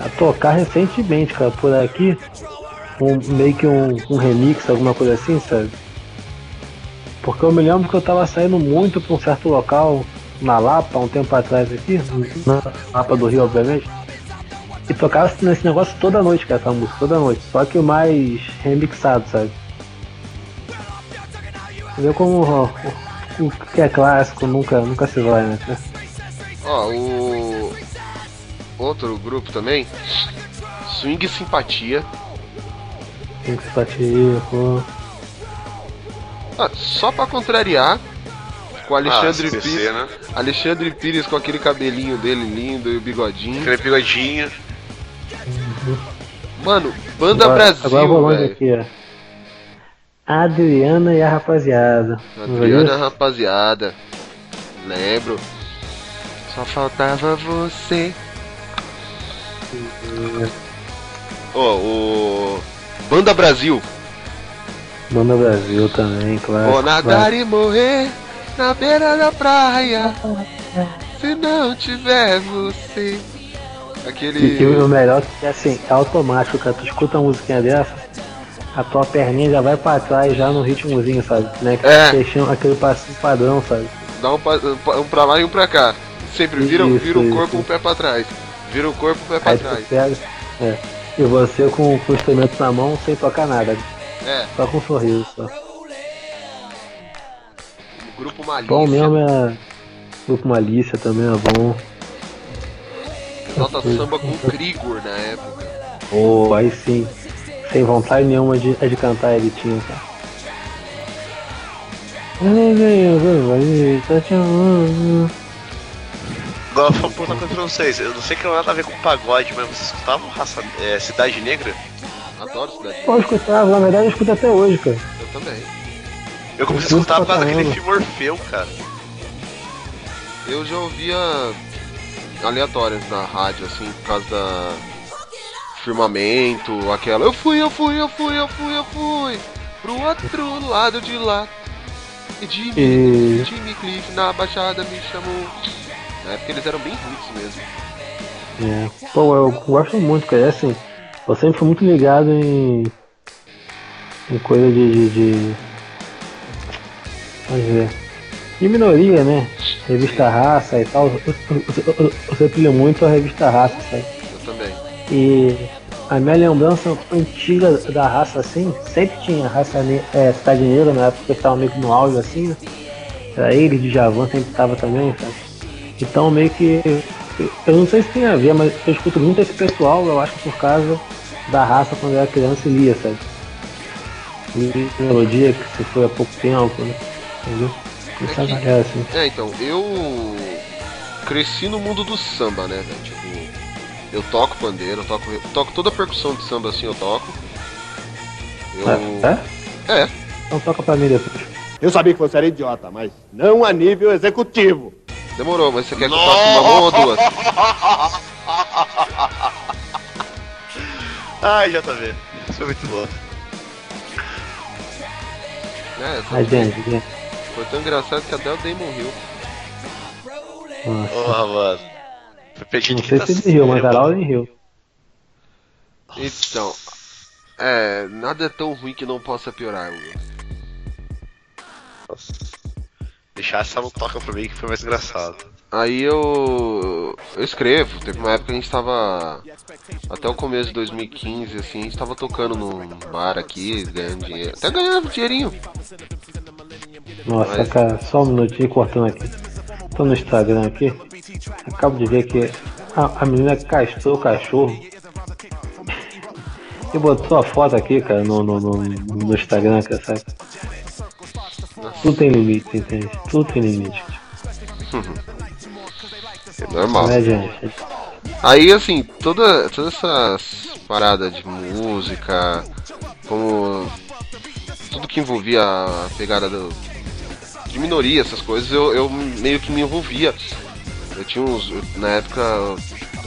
a tocar recentemente, cara, por aqui. Um, meio que um, um remix, alguma coisa assim, sabe? Porque eu me lembro que eu tava saindo muito pra um certo local, na Lapa, um tempo atrás aqui, na Lapa do Rio, obviamente. E tocava nesse negócio toda noite, cara, essa música, toda noite. Só que o mais remixado, sabe? Vê como ó, o, o que é clássico nunca, nunca se vai, né? Ó, o. Outro grupo também. Swing Simpatia. Se bater, pô. Ah, só pra contrariar. Com o Alexandre ah, Pires. Né? Alexandre Pires com aquele cabelinho dele lindo e o bigodinho. Aquele bigodinho. Mano, Banda agora, Brasil, Agora rolando velho. aqui, ó. Adriana e a rapaziada. Adriana, isso? rapaziada. Lembro. Só faltava você. Ó, o. Banda Brasil. Banda Brasil também, claro. Vou nadar e morrer na beira da praia. Se não tiver você. Aquele. E, e o melhor é assim, é automático, cara. Tu escuta uma musiquinha dessa, a tua perninha já vai pra trás, já no ritmozinho, sabe? Né? É. Deixando aquele passinho padrão, sabe? Dá um, um pra lá e um pra cá. Sempre vira, Isso, vira o isso. corpo um pé pra trás. Vira o corpo um pé pra Aí trás. pega. É. E você com, com o instrumento na mão sem tocar nada. É, Só com um sorriso. Só. o grupo Malícia. Bom mesmo é. Grupo Malícia também é bom. Nota samba com Krigor na época. Pô, aí sim. Sem vontade nenhuma de, de cantar ele tinha, cara. Tá te amando. Agora, vou perguntar uma coisa pra vocês. Eu não sei que não tem nada a ver com pagode, mas vocês escutavam raça, é, Cidade Negra? Adoro Cidade Pô, eu escutava, na verdade eu escuto até hoje, cara. Eu também. Eu comecei a curto escutar por causa daquele filme Orfeu, cara. Eu já ouvia aleatórias na rádio, assim, por causa da firmamento, aquela eu fui, eu fui, eu fui, eu fui, eu fui pro outro lado de lá. E Jimmy, E- Jimmy Cliff na baixada me chamou. Na época eles eram bem roots mesmo. É. Pô, eu gosto muito, cara. É assim, eu sempre fui muito ligado em. em coisa de. de, de vamos dizer. de minoria, né? Revista Raça e tal. Eu, eu- eu- sempre li muito a revista Raça, sabe? Eu também. E a minha lembrança antiga da raça assim, sempre tinha raça é, Cidade Negra na época que eu tava meio que no auge assim, né? Era ele, de Javan sempre tava também, sabe? Então meio que. eu- não sei se tem a ver, mas eu escuto muito esse pessoal, eu acho que por causa da raça quando eu era criança e lia, sabe? E melodia que se foi há pouco tempo, né? Entendeu? Essa É que- galera assim. É, então, eu cresci no mundo do samba, né, velho? Tipo, eu toco pandeiro, eu toco, eu toco toda a percussão de samba assim, eu toco. Eu. É? É, Então toca pra mim depois. Eu sabia que você era idiota, mas não a nível executivo. Demorou, mas você quer que eu faça uma mão ou duas? Ai, já tá vendo. Isso foi muito bom. É, Ai, gente, gente. foi tão engraçado que até o Damon riu. Nossa. Porra, mano. Foi perdido Não sei se ele riu, mas a Laura riu. Então, é, nada é tão ruim que não possa piorar, Hugo. Deixar essa toca pra mim que foi mais engraçado. Aí eu. Eu escrevo, teve uma época que a gente tava. Até o começo de 2015, assim, a gente tava tocando num bar aqui, ganhando dinheiro. Até ganhando dinheirinho. Nossa, Mas- cara, só um minutinho cortando aqui. Tô no Instagram aqui. Acabo de ver que a, a menina castrou o cachorro. E botou a foto aqui, cara, no, no, no, no Instagram, cara, sabe? Tudo tem limite, entende? Tudo tem limite. É normal. Né, gente? Aí, assim, toda, todas essas paradas de música, como tudo que envolvia a pegada do, de minoria, essas coisas, eu, eu meio que me envolvia. Eu tinha uns. Na época,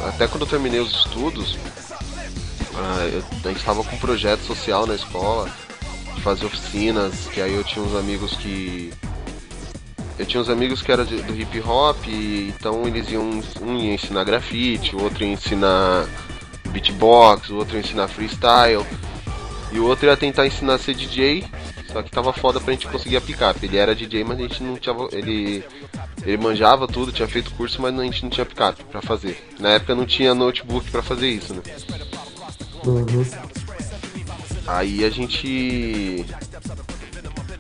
até quando eu terminei os estudos, ah, eu, a gente estava com um projeto social na escola, fazer oficinas, que aí eu tinha uns amigos que. Eu tinha uns amigos que eram de- do hip hop, e então eles iam. Um ia ensinar grafite, o outro ia ensinar beatbox, o outro ia ensinar freestyle, e o outro ia tentar ensinar a ser DJ, só que tava foda pra gente conseguir a picape. Ele era DJ, mas a gente não tinha. Ele. Ele manjava tudo, tinha feito curso, mas a gente não tinha picape pra fazer. Na época não tinha notebook pra fazer isso, né? Uhum. Aí a gente.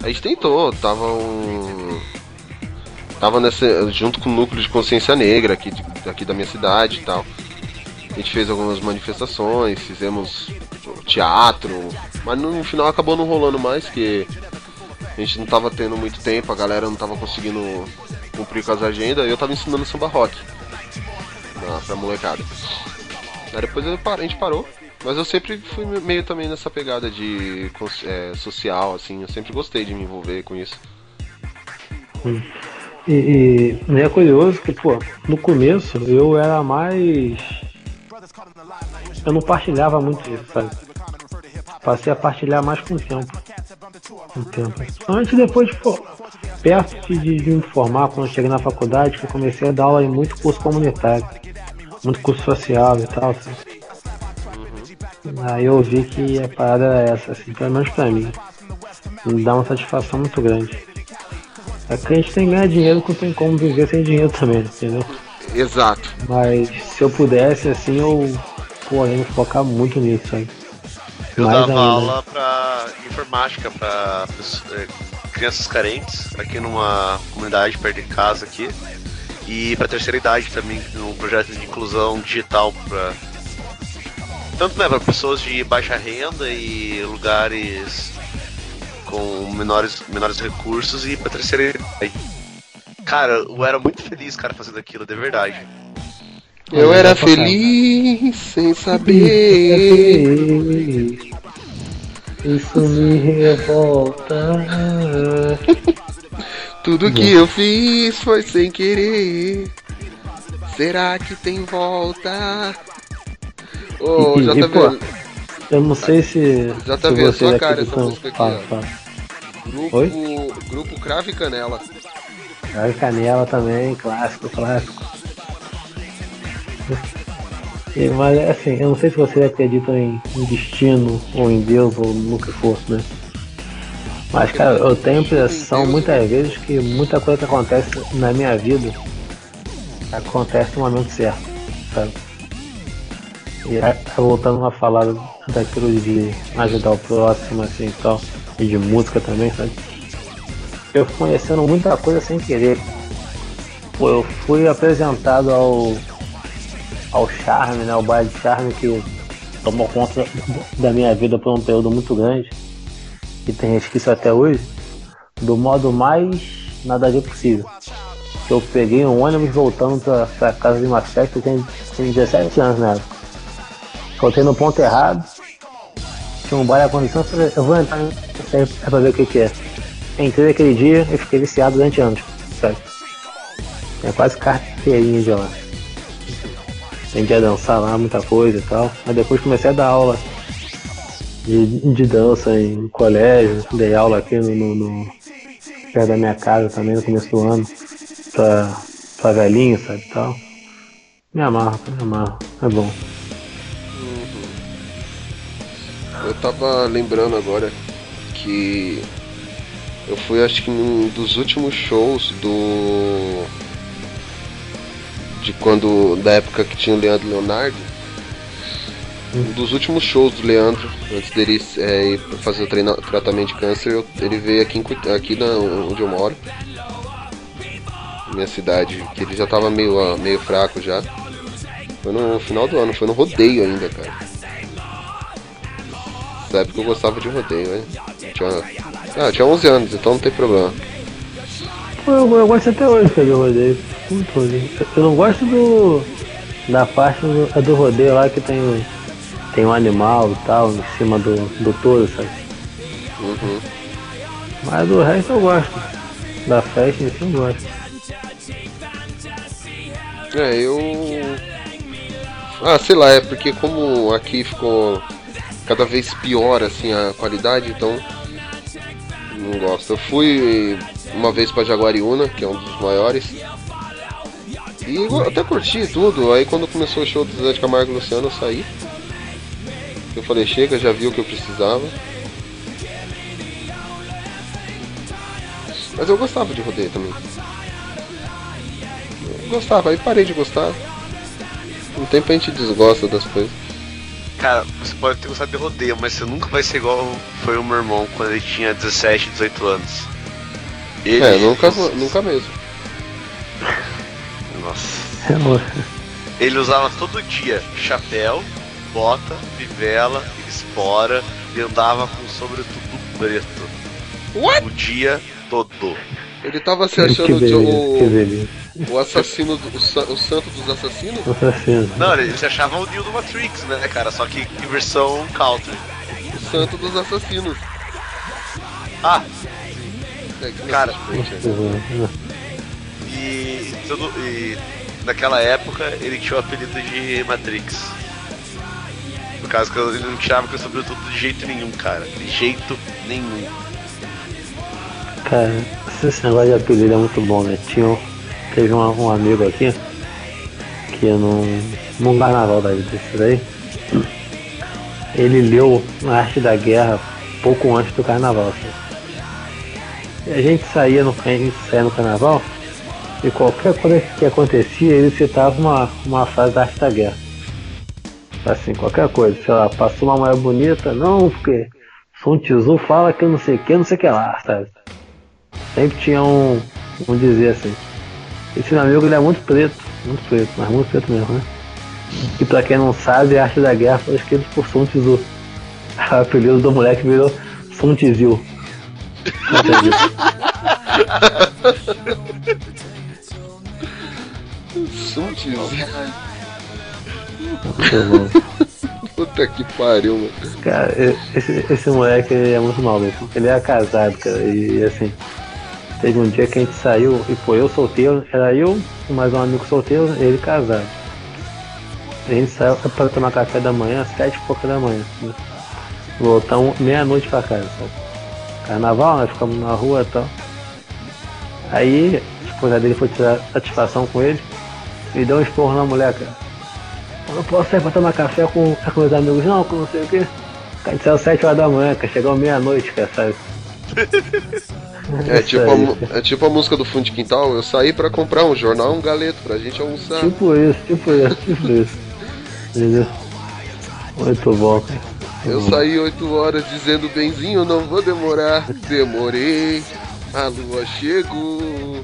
A gente tentou, tava um. Tava nessa. junto com o núcleo de consciência negra aqui, aqui da minha cidade e tal. A gente fez algumas manifestações, fizemos teatro, mas no final acabou não rolando mais, porque a gente não tava tendo muito tempo, a galera não tava conseguindo cumprir com as agendas, e eu tava ensinando samba rock na, pra molecada. Aí depois a gente parou, mas eu sempre fui meio também nessa pegada de é, social, assim, eu sempre gostei de me envolver com isso. E, e e é curioso que, pô, no começo eu era mais. Eu não partilhava muito isso, sabe? Passei a partilhar mais com o tempo. Com o tempo. Antes depois, pô, perto de, de me formar, quando cheguei na faculdade, que eu comecei a dar aula em muito curso comunitário, muito curso social e tal, sabe? Aí eu vi que a parada era essa, assim, pelo menos pra mim. Me dá uma satisfação muito grande. É que a gente tem que ganhar dinheiro que não tem como viver sem dinheiro também, entendeu? Exato. Mas se eu pudesse, assim, eu eu ia focar muito nisso, sabe? Eu Mais dava ainda. aula pra informática pra eh, crianças carentes aqui numa comunidade perto de casa aqui. E pra terceira idade também, num projeto de inclusão digital pra. Tanto né, para pessoas de baixa renda e lugares com menores, menores recursos e pra terceira idade. Cara, eu era muito feliz, cara, fazendo aquilo, de verdade. Eu era feliz sem saber. Isso me revolta. Tudo que eu fiz foi sem querer. Será que tem volta? Ô, e, tá? Eu não sei se. Já tá se sua cara essa música aqui, Fala, fala. Grupo, Oi? grupo Crave Canela. Joga Canela também, clássico, clássico. E, mas assim, eu não sei se vocês acreditam em, em destino, ou em Deus, ou no que for, né? Mas, cara, eu tenho a impressão muitas vezes que muita coisa que acontece na minha vida acontece no momento certo, sabe? E aí, voltando a falar daquilo de ajudar o próximo, assim e tal, e de música também, sabe? eu fui conhecendo muita coisa sem querer. Pô, eu fui apresentado ao ao charme, né, ao baile de charme que tomou conta da minha vida por um período muito grande e tem resquício até hoje, do modo mais nada a ver possível. Eu peguei um ônibus voltando pra, pra casa de uma festa, eu tinha 17 anos na época. Voltei no ponto errado, um baile a condição, eu vou entrar aí pra ver o que que é. Entrei naquele dia e fiquei viciado durante anos, sabe? É quase carteirinha de lá. Aprendi a dançar lá, muita coisa e tal. Aí depois comecei a dar aula de, de dança em colégio, dei aula aqui no, no- no- perto da minha casa também no começo do ano, pra, pra velhinho, sabe tal. Me amarro, me amarro, é bom. Eu tava lembrando agora que eu fui acho que num dos últimos shows do de quando da época que tinha o Leandro Leonardo. Um dos últimos shows do Leandro, antes dele é, ir fazer o treina- tratamento de câncer, eu- ele veio aqui, em aqui na, onde eu moro, minha cidade, que ele já tava meio, ah, meio fraco já. Foi no final do ano, foi no rodeio ainda, cara. Nessa época eu gostava de rodeio, né? Tinha, ah, tinha 11 anos, então não tem problema. Pô, Eu, eu gosto até hoje de rodeio. Muito rodeio. Eu- não gosto do. da parte do, é do rodeio lá que tem, o- tem um animal e tal em cima do, do touro, sabe? Uhum. Mas do resto eu gosto. Da festa si eu gosto. É, eu. Ah, sei lá, é porque como aqui ficou cada vez pior assim a qualidade, então não gosto. Eu fui uma vez pra Jaguariúna, que é um dos maiores. E até curti tudo. Aí quando começou o show do Zé de Camargo e Luciano, eu saí. Eu falei, chega, já vi o que eu precisava. Mas eu gostava de rodeio também. Eu gostava, aí parei de gostar. Um tempo a gente desgosta das coisas. Cara, você pode ter gostado de rodeio, mas você nunca vai ser igual foi o meu irmão quando ele tinha 17, 18 anos. Ele. É, nunca, nunca mesmo. Nossa. Ele usava todo dia chapéu, bota, fivela, espora e andava com sobretudo preto. What? O dia todo. Ele tava se Que achando de- beleza, que o, beleza. O assassino, do, o, o santo dos assassinos? Assassino. Não, ele se achava o Neil do Matrix, né, cara? Só que em versão country. O santo dos assassinos. Ah, É, Cara. inocente, e, tudo, e naquela época ele tinha o apelido de Matrix. Por causa que ele não tirava com o sobretudo de jeito nenhum, cara. De jeito nenhum. Cara, esse negócio de apelido é muito bom, né? Tinha, um- teve um, um amigo aqui que num, num carnaval da vida daí, ele leu a arte da guerra pouco antes do carnaval. Assim. A gente saía no, a gente saía no carnaval e qualquer coisa que acontecia, ele citava uma, uma frase da arte da guerra. Assim, qualquer coisa, sei lá, passou uma mulher bonita, não, porque Sun Tzu fala que não sei o que, não sei o que lá, sabe? Sempre tinha um, um dizer assim. Esse meu amigo ele é muito preto, muito preto, mas muito preto mesmo, né? E pra quem não sabe, a arte da guerra foi escrita por Sun Tzu. O apelido do moleque virou Sun Tzu. Muito bom. Puta que pariu, mano. Cara, esse, esse moleque é muito maluco. Ele é casado, cara, e assim. Teve um dia que a gente saiu e pô, eu solteiro, era eu, mais um amigo solteiro, ele casado. A gente saiu pra tomar café da manhã, sete e pouca da manhã. Né? Voltamos meia-noite pra casa, sabe? Carnaval, nós ficamos na rua e tal. Aí, a esposa dele foi tirar satisfação com ele e deu um esporro na mulher, cara. Eu não posso sair pra tomar café com, com meus amigos, não, com não sei o quê. A gente saiu 7 horas da manhã, cara, chegou meia-noite, cara, sabe? É tipo, a, é tipo a música do Fundo de Quintal. Eu saí pra comprar um jornal, um galeto pra gente almoçar. Tipo isso, tipo isso, tipo isso. Entendeu? Muito bom, cara. Eu saí 8 horas dizendo benzinho, não vou demorar. Demorei, a lua chegou.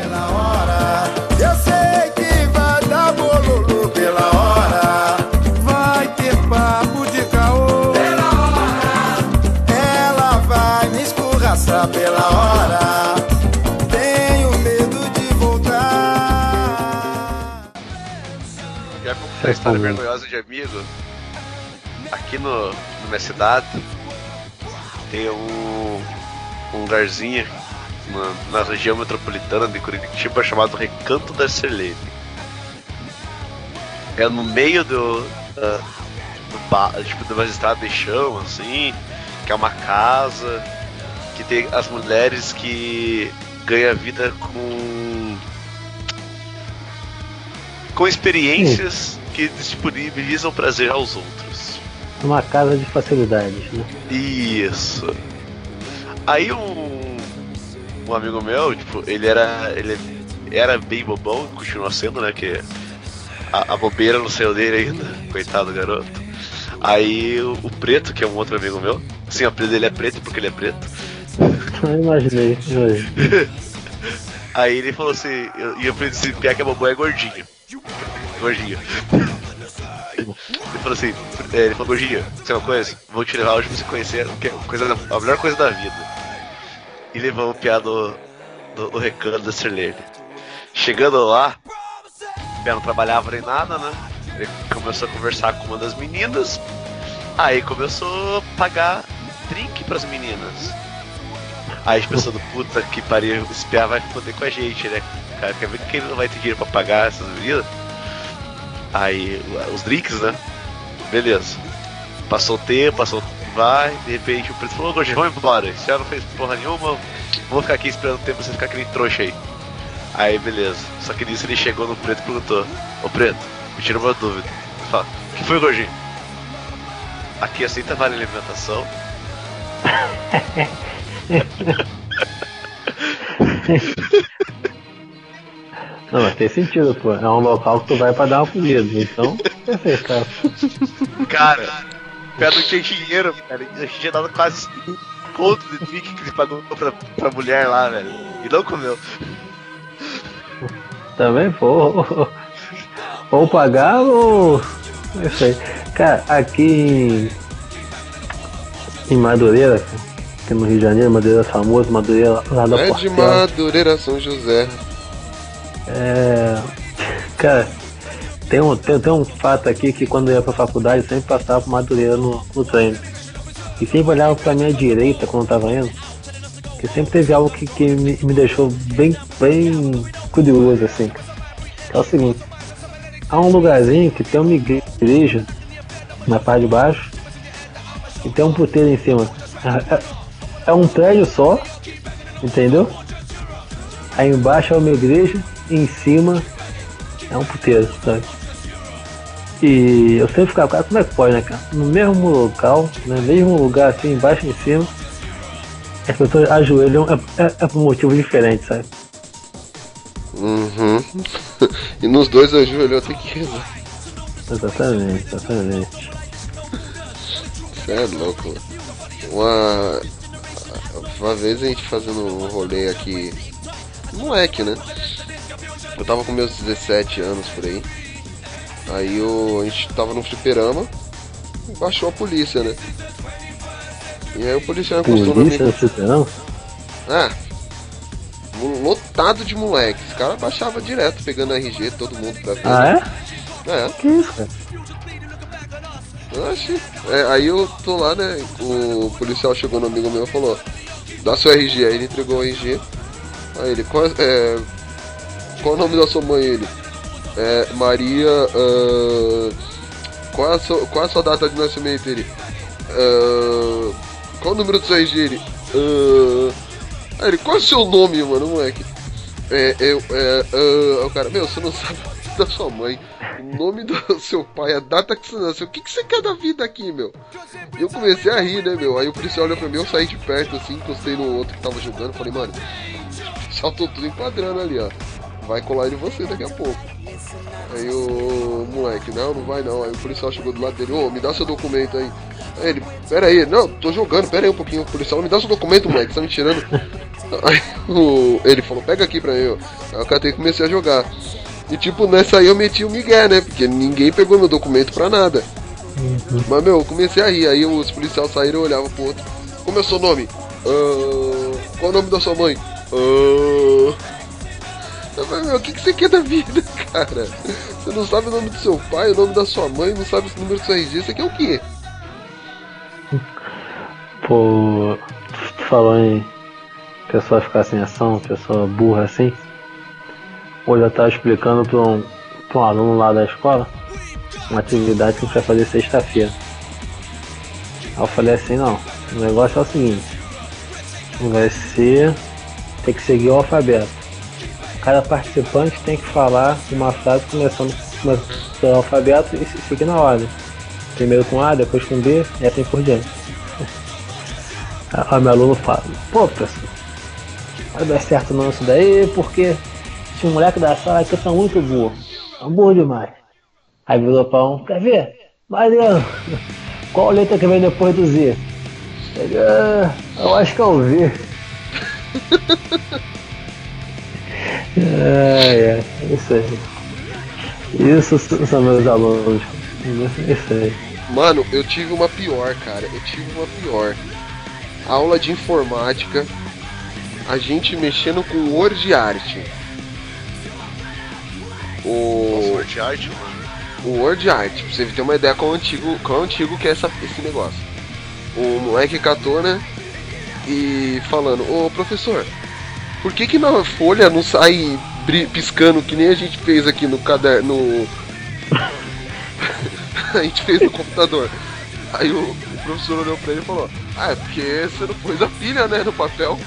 pela hora. Eu sei que vai dar bololo pela hora. Já contar a história vergonhosa de amigo. Aqui no, na minha cidade tem um, um lugarzinho na, na região metropolitana de Curitiba chamado Recanto da Serlene. É no meio do, da- do ba- tipo, de uma estrada de chão, assim, que é uma casa, que tem as mulheres que ganham vida com com experiências que disponibilizam prazer aos outros. Uma casa de facilidades, né? Isso. Aí um, um amigo meu, tipo, ele era. ele era bem bobão, continua sendo, né? Que a, a bobeira não saiu dele ainda, coitado do garoto. Aí o, o preto, que é um outro amigo meu, assim, o apelido dele é preto porque ele é preto. Eu imaginei, imaginei. Aí ele falou assim, eu- e eu falei assim, pior que a bobão é gordinho. Gordinho. Ele falou assim, é, ele falou, gordinho, sabe uma coisa? Vou te levar hoje pra você conhecer que é coisa a melhor coisa da vida. E levamos o piá do, do, recanto da Serlene. Chegando lá, o piá não trabalhava nem nada, né? Ele começou a conversar com uma das meninas. Aí começou a pagar drink pras meninas. Aí pensando, puta que pariu, esse PA vai foder com a gente, né? Cara, quer ver que ele não vai ter dinheiro pra pagar essas bebidas? Aí, os drinks, né? Beleza. Passou o tempo, passou vai, de repente o preto falou, Gordinho, vamos embora. Já não fez porra nenhuma, vou ficar aqui esperando o tempo você ficar aquele trouxa aí. Aí beleza. Só que nisso ele chegou no preto e perguntou, ô preto, me tira uma dúvida. Fala, o que foi, Gordinho? Aqui aceita vale alimentação? Não, mas tem sentido, pô. É um local que tu vai pra dar uma comida, então perfeito, cara. Cara, o cara não tinha dinheiro, cara. A gente tinha dado quase 5 pontos de drink que ele pagou pra, pra mulher lá, velho. E não comeu. Também, pô. Ou, pagar ou. Não sei. Cara, aqui em, em Madureira, aqui no Rio de Janeiro, Madureira famoso, Madureira lá da É de Portela. Madureira, São José. É. Cara, tem um, tem, tem um fato aqui que quando eu ia pra faculdade eu sempre passava por Madureira no, no treino. E sempre olhava pra minha direita quando eu tava indo. Que sempre teve algo que, que me, me deixou bem, bem curioso, assim. Que é o seguinte. Há um lugarzinho que tem uma igreja na parte de baixo e tem um puteiro em cima. É, é- é um prédio só, entendeu? Aí embaixo é uma igreja em cima é um puteiro, sabe? E eu sempre ficava, cara, como é que pode, né, cara? No mesmo local, no mesmo lugar, assim, embaixo e em cima, as pessoas ajoelham é, é, é por motivo diferente, sabe? Uhum. e nos dois ajoelhou, tem que rezar. Exatamente, exatamente. Você é louco. Uma. Uma vez a gente fazendo um rolê aqui. Moleque, né? Eu tava com meus 17 anos por aí. Aí eu, a gente tava no fliperama. Baixou a polícia, né? E aí o policial encostou no Polícia no fliperama? Ah, lotado de moleques. Os caras baixavam direto, pegando RG, todo mundo pra ver. Ah, é? É, Que isso, cara? Oxi. É, aí eu tô lá, né? O policial chegou no amigo meu e falou: Dá seu RG. Aí ele entregou o RG. Aí ele: Qual é, qual o nome da sua mãe? Ele: É Maria. ah, qual, é a sua, qual é a sua data de nascimento? Ele: "Ah, Qual o número do seu RG? Ele: "Ah." Aí ele: Qual é o seu nome, mano, moleque? É, eu, é, ah, o cara, meu, você não sabe da sua mãe, o nome do seu pai, a data que você nasceu, o que, que você quer da vida aqui, meu? E eu comecei a rir, né, meu? Aí o policial olhou pra mim, eu saí de perto, assim, encostei no outro que tava jogando, falei, mano, tô tudo enquadrando ali, ó. Vai colar em você daqui a pouco. Aí o moleque, não, não vai não. Aí o policial chegou do lado dele, ô, me dá seu documento aí. Aí ele, pera aí, não, tô jogando, pera aí um pouquinho. O policial, me dá seu documento, moleque, tá me tirando. Aí o, ele falou, pega aqui pra mim, ó. Aí eu catei e comecei a jogar. E tipo, nessa aí eu meti o Miguel, né? Porque ninguém pegou meu documento pra nada. Mas meu, eu comecei a rir. Aí os policiais saíram e olhavam pro outro. Como é o seu nome? "Ah, qual é o nome da sua mãe? "Ah." Meu, o que, que você quer da vida, cara? Você não sabe o nome do seu pai, o nome da sua mãe, não sabe o número do seu RG, você quer o quê? Pô, tu falou em pessoa ficar sem ação, pessoa burra assim. Hoje eu tava explicando pra um, pra um aluno lá da escola uma atividade que a gente vai fazer sexta-feira. Aí eu falei assim, não, o negócio é o seguinte, vai ser. tem que seguir o alfabeto. Cada participante tem que falar uma frase começando começando pelo alfabeto e se- seguir na ordem. Primeiro com A, depois com B e assim por diante. Aí meu aluno fala, pô professor, vai dar certo não isso daí, porque esse moleque da sala aqui tá muito burro. Tá burro demais. Aí virou pra um, quer ver? Mariano, qual letra que vem depois do Z? "Ah, eu acho que é o V. é, é, isso aí. Isso são meus alunos. Isso aí. Mano, eu tive uma pior, cara. Eu tive uma pior. Aula de informática. A gente mexendo com Word Art. O, Sword Art, mano. o Word Art, pra você ter uma ideia quão antigo, quão antigo que é essa, esse negócio. O moleque catou, né? e falando, ô professor, por que que na folha não sai piscando que nem a gente fez aqui no caderno. a gente fez no computador. Aí o, o professor olhou pra ele e falou, ah, é porque você não pôs a pilha, né, no papel.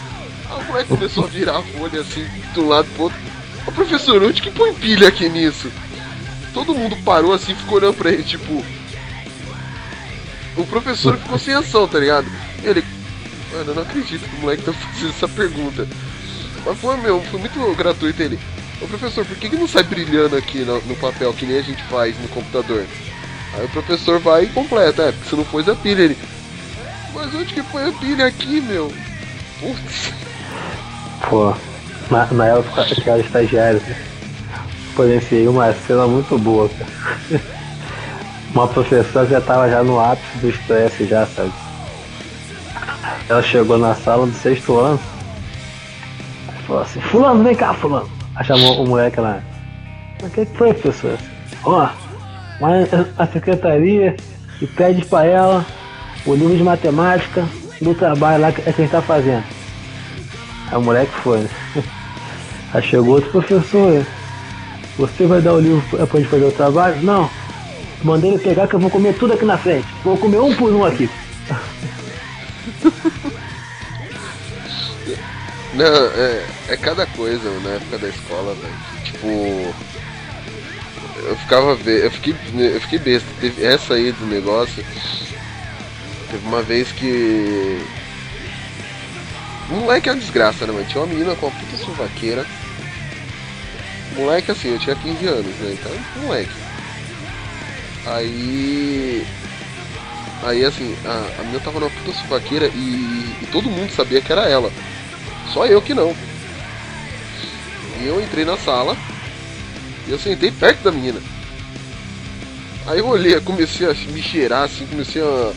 Aí o moleque começou a virar a folha assim, de um lado pro outro. Ô professor, onde que põe pilha aqui nisso? Todo mundo parou assim, ficou olhando pra ele, tipo. O professor ficou sem ação, tá ligado? Ele. Mano, eu não acredito que o moleque tá fazendo essa pergunta. Mas foi, meu, foi muito gratuito ele. Ô professor, por que, que não sai brilhando aqui no, no papel, que nem a gente faz no computador? Aí o professor vai e completa, é, porque você não pôs a pilha ele. Mas onde que põe a pilha aqui, meu? Putz. Pô, na, na época que era estagiário, experienciei uma cena muito boa, cara. Uma professora já tava já no ápice do estresse já, sabe? Ela chegou na sala do sexto ano. Falou assim, fulano, vem cá, fulano. Aí chamou o moleque lá. O que, foi, professor? Ó, vai na secretaria e pede pra ela o livro de matemática do trabalho lá que é quem tá fazendo. Aí o moleque foi, né? Aí chegou outro professor. Você vai dar o livro pra gente fazer o trabalho? Não. Mandei ele pegar que eu vou comer tudo aqui na frente. Vou comer um por um aqui. Não, é, é cada coisa na época da escola, velho. Tipo. Eu ficava eu fiquei eu fiquei besta. Teve essa aí do negócio. Teve uma vez que. O moleque é uma desgraça, né, mano? Tinha uma menina com uma puta suvaqueira. Moleque assim, eu tinha 15 anos, né? Então, moleque. Aí. Aí assim, a, a menina tava numa puta suvaqueira e, e todo mundo sabia que era ela. Só eu que não. E eu entrei na sala e eu sentei perto da menina. Aí eu olhei, comecei a me cheirar assim, comecei a.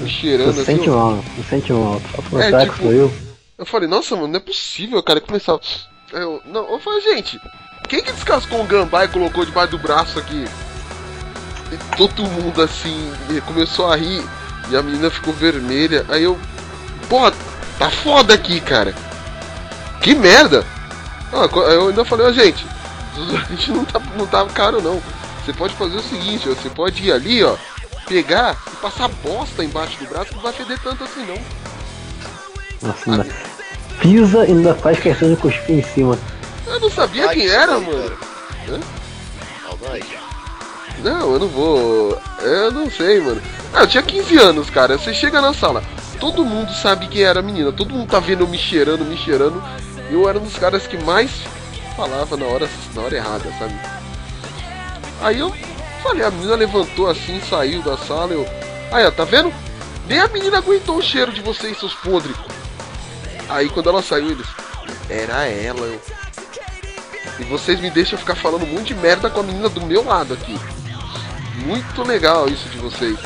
me cheirando assim. sente mal, sente mal. Só falou, É, tipo- sou eu? Eu falei, nossa, mano, não é possível, cara. Aí Eu, não, eu falei, gente, quem que descascou um gambá e colocou debaixo do braço aqui? E todo mundo assim começou a rir e a menina ficou vermelha. Aí eu, porra, tá foda aqui, cara. Que merda! Ah, eu ainda falei, ó, gente, a gente não tá, não tá caro não. Você pode fazer o seguinte, ó, você pode ir ali, ó, pegar e passar bosta embaixo do braço, não vai feder tanto assim não. Nossa, ainda pisa e ainda faz questão de cuspir em cima. Eu não sabia Ai, quem que era, mano. Maldade. Não, eu não vou. Eu não sei, mano. Ah, eu tinha 15 anos, cara. Você chega na sala, todo mundo sabe quem era a menina, todo mundo tá vendo eu me cheirando, me cheirando. E eu era um dos caras que mais falava na hora, na hora errada, sabe? Aí eu falei, a menina levantou assim, saiu da sala, eu. Aí, ó, tá vendo? Nem a menina aguentou o cheiro de vocês, seus podres. Aí quando ela saiu, eles. Era ela, eu. E vocês me deixam ficar falando um monte de merda com a menina do meu lado aqui. Muito legal isso de vocês.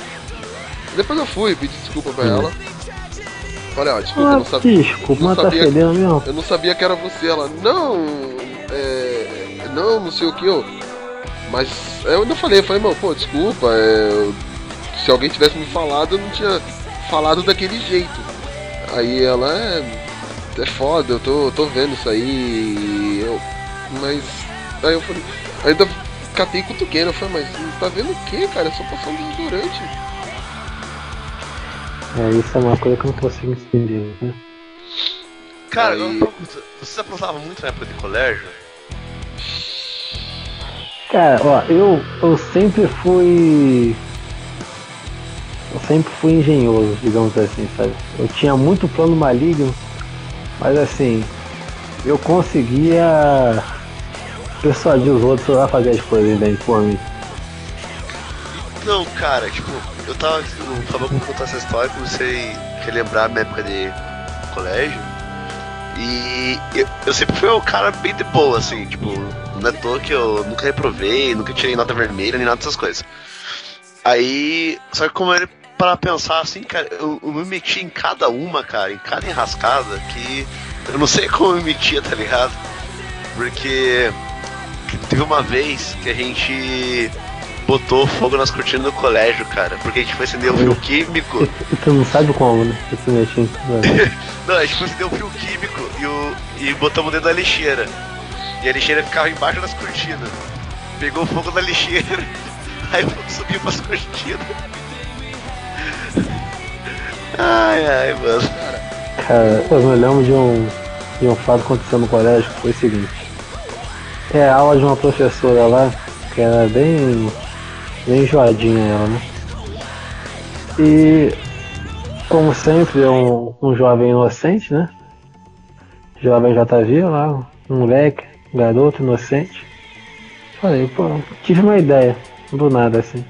Depois eu fui, pedi desculpa pra Hum. ela. Falei, ó, desculpa, eu Ah, não sabia. desculpa, não mas tá fedendo mesmo. Eu não sabia que era você. Ela, não, é, não, não sei o que, eu. Mas eu ainda falei, eu falei, mano, pô, desculpa, é, eu- se alguém tivesse me falado, eu não tinha falado daquele jeito. Aí ela, é, é foda, eu tô, tô vendo isso aí, eu, mas, aí eu falei, ainda catei cutuqueiro, eu falei, mas tá vendo o que, cara? É só passar um desodorante. É, isso é uma coisa que eu não consigo entender, né? Cara, Aí- eu uma pergunta. Você aprontava muito na época de colégio? Cara, ó, eu, eu sempre fui. Eu sempre fui engenhoso, digamos assim, sabe? Eu tinha muito plano maligno, mas assim, eu conseguia persuadir os outros a fazer as coisas daí por mim. Não, cara, tipo, eu tava. Tava com contar essa história, comecei a relembrar a minha época de colégio. E eu, eu sempre fui o cara bem de boa, assim, tipo, não é toa que eu nunca reprovei, nunca tirei nota vermelha, nem nada dessas coisas. Aí, só que como ele para pensar assim, cara, eu, eu me meti em cada uma, cara, em cada enrascada, que eu não sei como eu me metia, tá ligado? Porque teve uma vez que a gente botou fogo nas cortinas do colégio, cara. Porque a gente foi acender um fio químico. Tu não sabe como, né? Esse mexinho. Não, a gente foi acender um fio químico e, o, e botamos dentro da lixeira. E a lixeira ficava embaixo das cortinas. Pegou fogo na lixeira. Aí subiu pras cortinas. Ai, ai, mano. Cara, eu me lembro de um, de um fato acontecendo no colégio que foi o seguinte. É a aula de uma professora lá, que era bem. Bem enjoadinha ela, né? E como sempre é um, um jovem inocente, né? Jovem JV lá, um moleque, um garoto inocente. Falei, pô, tive uma ideia, do nada assim.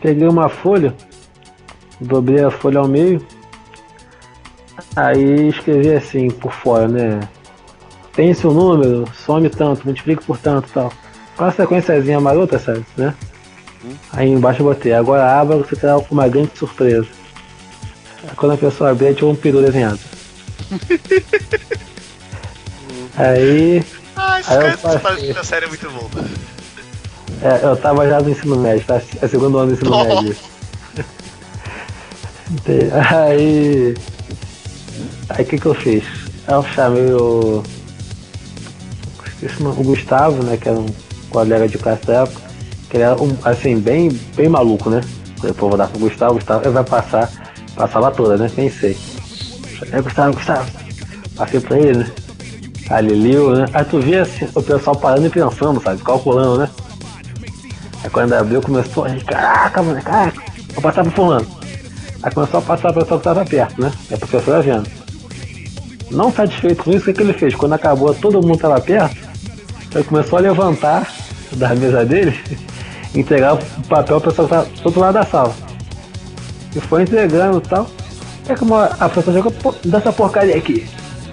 Peguei uma folha, dobrei a folha ao meio, aí escrevi assim por fora, né? Tem seu número, some tanto, multiplique por tanto tal. Com a sequenciazinha marota, sabe? Né? Aí embaixo eu botei, agora abra, você terá uma grande surpresa. Quando a pessoa abrir, tinha um peru desenhado. aí Ah, esse Aí eu cara dessa passei. da série é muito bom, mano. É, eu tava já no ensino médio, tá? É segundo ano do ensino Nossa. médio. Aí. Aí o que que eu fiz? Eu chamei o. esqueci O Gustavo, né? Que era um colega de classe da época. Que ele era um, assim, bem, bem maluco, né? Pô, vou dar pro Gustavo, Gustavo, ele vai passar, lá toda, né? Pensei. É Gustavo, Gustavo. Passei pra ele, né? Ele liu, né? Aí tu vê assim, o pessoal parando e pensando, sabe? Calculando, né? Aí quando abriu começou a gente, caraca, mano, caraca, vou passar pro fulano. Aí começou a passar pra pessoa que tava perto, né? E a professora vendo. Não satisfeito com isso, o que, que ele fez? Quando acabou, todo mundo tava perto, ele começou a levantar da mesa dele entregar o papel pra pessoa tava do outro lado da sala. E foi entregando e tal. É como a a professora jogou, pô, dá essa porcaria aqui.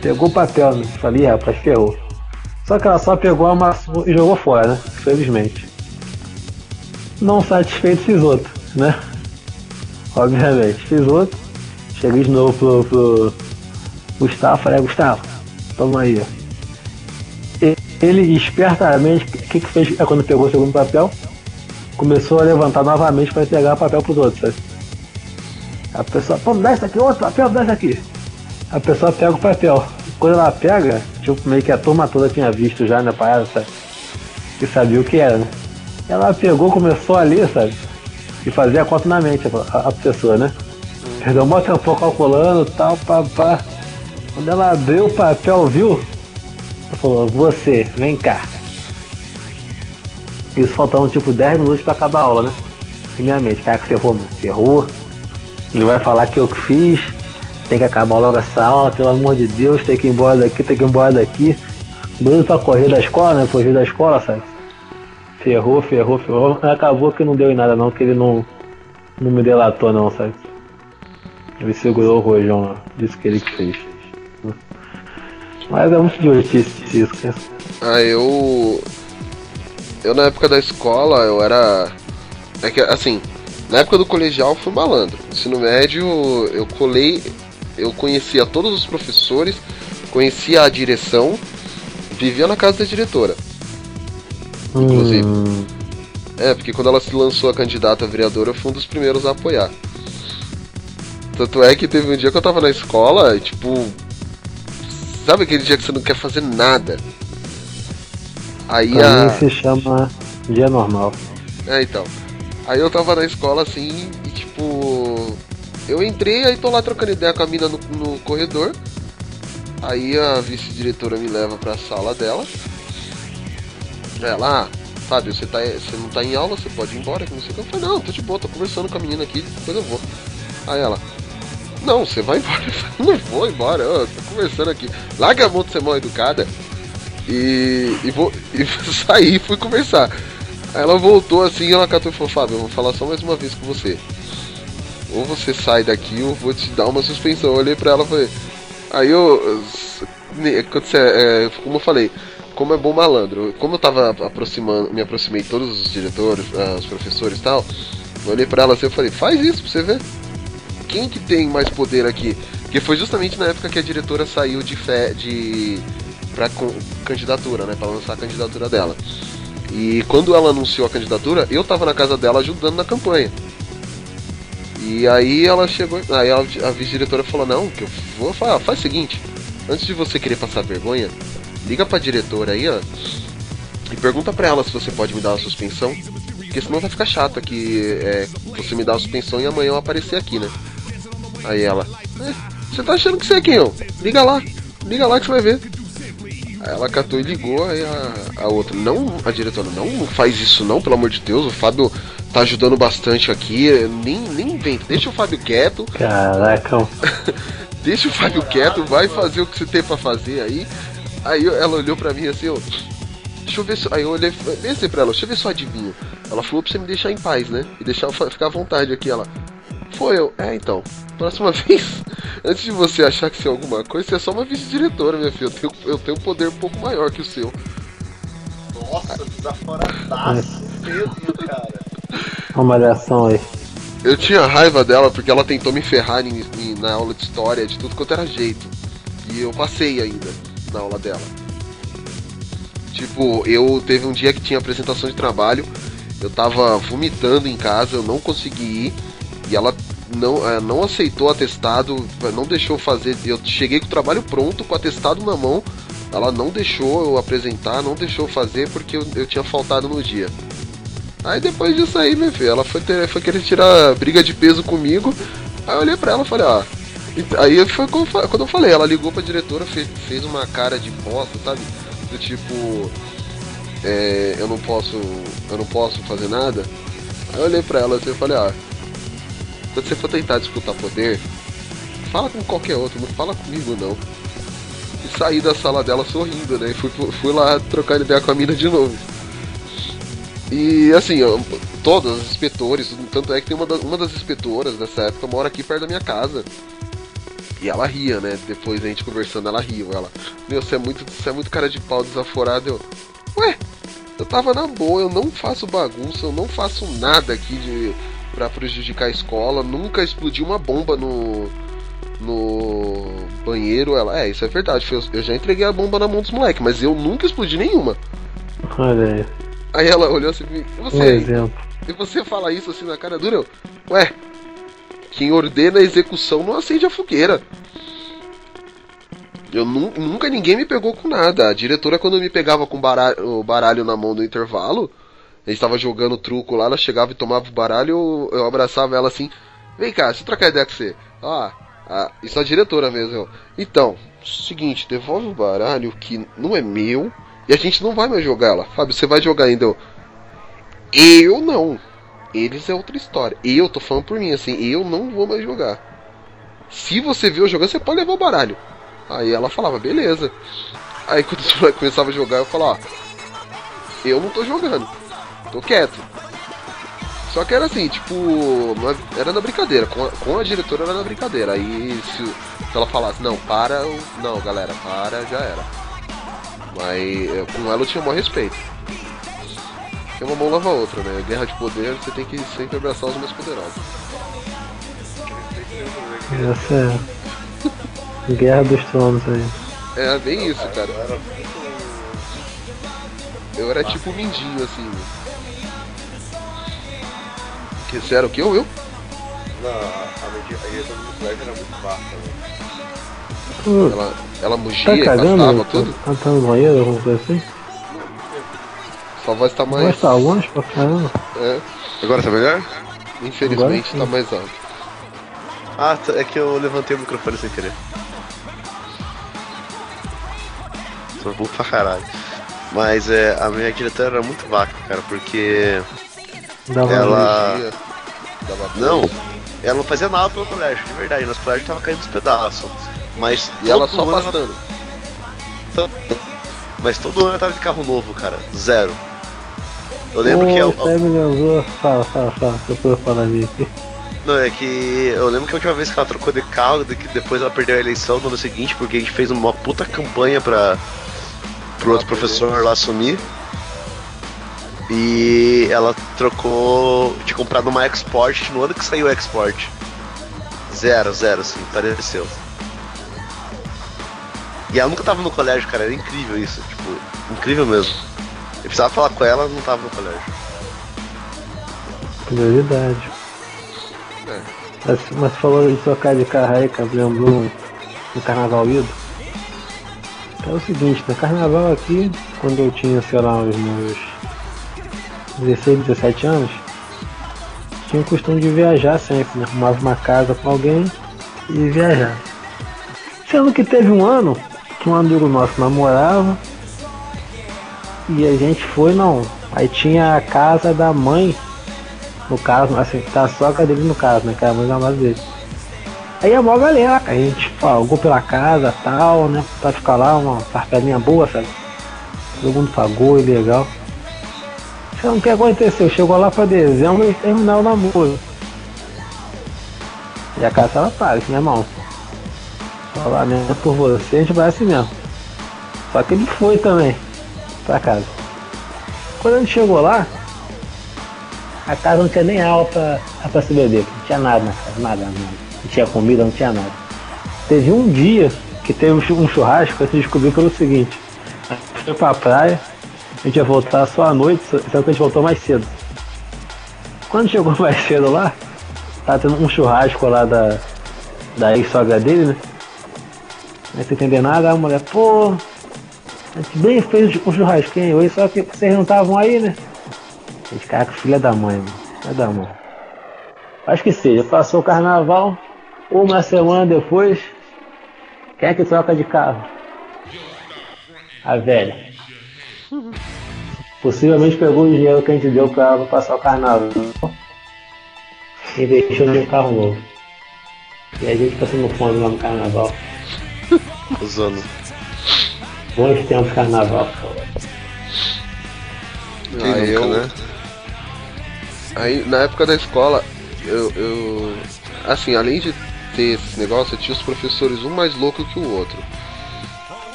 Pegou o papel, né? Falei, "Ih, rapaz, ferrou. Só que ela só pegou, amassou e jogou fora, né? Felizmente não satisfeito fiz outro, né? Obviamente, fiz outro. Cheguei de novo pro, pro Gustavo, falei, Gustavo, toma aí, ó. Ele espertamente, o que, que fez é quando pegou o segundo papel? Começou a levantar novamente para entregar o papel pros outros, sabe? A pessoa, pô, dá isso aqui, outro papel, dá isso aqui. A pessoa pega o papel. Quando ela pega, tipo, meio que a turma toda tinha visto já na parada, sabe? E sabia o que era, né? Ela pegou, começou a ler, sabe? E fazia a conta na mente, a, a pessoa, né? Perdeu um tempão calculando tal, pá, pá. Quando ela abriu o papel, viu? Ela falou, você, vem cá. Isso faltando tipo 10 minutos pra acabar a aula, né? E minha mente, cara, que ferrou. Ferrou. Ele vai falar que eu que fiz. Tem que acabar logo essa aula, pelo amor de Deus, tem que ir embora daqui, tem que ir embora daqui. Doido pra correr da escola, né? Fugir da escola, sabe? Ferrou, ferrou, ferrou. Acabou que não deu em nada não, que ele não, não me delatou não, sabe? Ele segurou o rojão lá, disse que ele que fez. Mas é muito divertido isso, cara. Ah, eu. Eu na época da escola, eu era. É que, assim, na época do colegial eu fui malandro. No ensino médio eu colei. Eu conhecia todos os professores, conhecia a direção, vivia na casa da diretora. Inclusive. Hum, É, porque quando ela se lançou a candidata a vereadora, eu fui um dos primeiros a apoiar. Tanto é que teve um dia que eu tava na escola e, tipo. Sabe aquele dia que você não quer fazer nada? Aí pra a. se chama dia normal. É, então. Aí eu tava na escola assim e tipo. Eu entrei, aí tô lá trocando ideia com a mina no, no corredor. Aí a vice-diretora me leva pra sala dela. Ela, ah, Fábio, você, tá, você não tá em aula, você pode ir embora, que não sei o que. Eu falei, não, tô de boa, tô conversando com a menina aqui, depois eu vou. Aí ela, não, você vai embora. Eu falei, não vou embora, eu tô conversando aqui. Larga a mão de ser mal educada e, e vou e sair e fui conversar. Aí ela voltou assim, ela catou e falou, Fábio, eu vou falar só mais uma vez com você. Ou você sai daqui ou vou te dar uma suspensão. Eu olhei pra ela e falei. Aí eu. é, como eu falei, como é bom malandro. Como eu tava aproximando, me aproximei de todos os diretores, ah, os professores e tal, eu olhei pra ela assim e falei, faz isso pra você ver. Quem que tem mais poder aqui? Porque foi justamente na época que a diretora saiu de fé de. Con- candidatura, né? Pra lançar a candidatura dela. E quando ela anunciou a candidatura, eu tava na casa dela ajudando na campanha. E aí ela chegou, aí a, a vice-diretora falou, não, que eu vou falar, faz o seguinte, antes de você querer passar vergonha, liga pra diretora aí, ó, e pergunta pra ela se você pode me dar uma suspensão, porque senão vai ficar chato aqui é, você me dar uma suspensão e amanhã eu aparecer aqui, né? Aí ela, é, você tá achando que você é quem, ó? Liga lá, liga lá que você vai ver. Aí ela catou e ligou, aí a, a outra, não, a diretora, não faz isso não, pelo amor de Deus, o Fábio tá ajudando bastante aqui, nem, nem inventa, deixa o Fábio quieto, Caraca, deixa o Fábio quieto, vai fazer o que você tem pra fazer aí. Aí ela olhou pra mim assim, ó, deixa eu ver se. Aí eu olhei, pensei pra ela, deixa eu ver se eu adivinho. Ela falou pra você me deixar em paz, né? E deixar eu ficar à vontade aqui. Ela, foi eu, é então. Próxima vez, antes de você achar que você é alguma coisa, você é só uma vice-diretora, minha filha. Eu tenho, eu tenho um poder um pouco maior que o seu. Nossa, desaforadaço mesmo, cara. uma malhação aí. Eu tinha raiva dela porque ela tentou me ferrar em- em- na aula de história de tudo quanto era jeito. E eu passei ainda na aula dela. Tipo, eu teve um dia que tinha apresentação de trabalho, eu tava vomitando em casa, eu não consegui ir, e ela não, eh, não aceitou atestado, não deixou fazer. Eu cheguei com o trabalho pronto, com o atestado na mão, ela não deixou eu apresentar, não deixou fazer porque eu, eu tinha faltado no dia. Aí depois disso aí, meu filho, ela foi, ter- foi querer tirar briga de peso comigo. Aí eu olhei pra ela e falei, ó. ent- Aí foi quando eu falei, ela ligou pra diretora, fez, fez uma cara de bosta, sabe? Do tipo. é, eu não posso. Eu não posso fazer nada. Aí eu olhei pra ela assim e falei, ó. Quando você for tentar disputar poder, fala com qualquer outro, não fala comigo não. E saí da sala dela sorrindo, né? E fui, fui lá trocar ideia com a mina de novo. E assim, eu- todas as inspetores, tanto é que tem uma das, uma das inspetoras dessa época mora aqui perto da minha casa. E ela ria, né? Depois a gente conversando, ela riu. Ela, meu, você é muito, você é muito cara de pau desaforado. Eu, ué, eu tava na boa, eu não faço bagunça, eu não faço nada aqui de para prejudicar a escola, nunca explodi uma bomba no no banheiro. Ela, é, isso é verdade, eu já entreguei a bomba na mão dos moleques, mas eu nunca explodi nenhuma. Olha aí. Aí ela olhou assim, e Um você, exemplo. e você fala isso assim na cara dura? Eu, Ué, quem ordena a execução não acende a fogueira. Eu nu- nunca ninguém me pegou com nada. A diretora, quando me pegava com baralho, o baralho na mão no intervalo, a gente tava jogando truco lá, ela chegava e tomava o baralho, eu, eu abraçava ela assim: Vem cá, deixa eu trocar ideia com você. Ah, ah, isso é a diretora mesmo. Então, seguinte, devolve o baralho que não é meu e a gente não vai mais jogar ela. Fábio, você vai jogar ainda? Eu, eu não. Eles é outra história. Eu tô falando por mim, assim, eu não vou mais jogar. Se você viu eu jogando, você pode levar o baralho. Aí ela falava, beleza. Aí quando começavam a jogar, eu falava, ó, eu não tô jogando. Tô quieto. Só que era assim, tipo, é- era na brincadeira. Com a, com a diretora era na brincadeira. Aí se, se ela falasse, não, para, eu, não, galera, para, já era. Mas eh, com ela eu tinha o maior respeito. Porque uma mão lava a outra, né? Guerra de poder, você tem que sempre abraçar os mais poderosos. Essa é. Guerra dos Tronos aí. É bem isso, cara. Eu era tipo um mindinho, assim. Era o que? Eu? eu? Não, a direção do colégio era muito baixa. né? Tu Ela, ela mugia tá e cagando? Tá, tudo. tá, tá no banheiro, alguma coisa assim? Sua voz tá mais. Mas tá longe pra caramba. É, Agora tá melhor? infelizmente Agora tá mais alto. Ah, tá- é que eu levantei o microfone sem querer. Sou burro pra caralho. Mas é, a minha diretora era muito vaca, cara, porque. Dava Ela- dava Não, ela não fazia nada pelo colégio, de verdade. Nosso colégio tava caindo dos pedaços. Mas. E ela todo só ano pastando. Mas todo ano ela tava de carro novo, cara. Zero. Eu lembro que. Eu, me lembrou. Fala, fala, fala. Depois eu aqui. Não, é que eu lembro que a última vez que ela trocou de carro, de que depois ela perdeu a eleição no ano seguinte, porque a gente fez uma puta campanha pra pro outro professor lá assumir. E ela trocou de comprar numa Export no ano que saiu o Export. Zero, zero, assim, pareceu. E ela nunca tava no colégio, cara, era incrível isso, tipo, incrível mesmo. precisava falar com ela, não tava no colégio. Prioridade. É. Mas, mas falou de trocar de carro aí, cara, lembrou um, um carnaval ido. É o seguinte, no carnaval aqui, quando eu tinha, sei lá, os meus 16, 17 anos, tinha o costume de viajar sempre, né? Arrumava uma casa com alguém e viajar. Sendo que teve um ano que um amigo nosso namorava e a gente foi, não. Aí tinha a casa da mãe, no caso, assim, tá a sogra dele no caso, né? Que era a mãe da namorada dele. Aí a maior galera, a gente pagou pela casa tal, né? Pra ficar lá, uma parcelinha boa, sabe? Todo mundo pagou e legal. Então o que aconteceu? Chegou lá pra dezembro e terminou o namoro. E a casa ela paga, meu irmão. Falar mesmo por você, a gente vai assim mesmo. Só que ele foi também pra casa. Quando a gente chegou lá, a casa não tinha nem água pra, pra se beber, não tinha nada na casa, nada, nada. Não tinha comida, não tinha nada. Teve um dia que teve um churrasco, a gente descobriu pelo seguinte. A gente foi pra praia, a gente ia voltar só à noite, só que a gente voltou mais cedo. Quando chegou mais cedo lá, tava tendo um churrasco lá da, da ex-sogra dele, né? Não sem entender nada, a mulher, pô, a gente bem fez um churrasquinho só que vocês não estavam aí, né? A gente, cara, filha da mãe, mano. Filha da mãe. Acho que seja, passou o carnaval, uma semana depois, quem é que troca de carro? A velha. Possivelmente pegou o dinheiro que a gente deu pra passar o carnaval e investiu em um carro novo. E a gente passando fome lá no carnaval. Usando. Bons tempos carnaval. Quem Aí nunca, eu- né? Aí, na época da escola, eu, eu. Assim, além de ter esse negócio, eu tinha os professores um mais louco que o outro.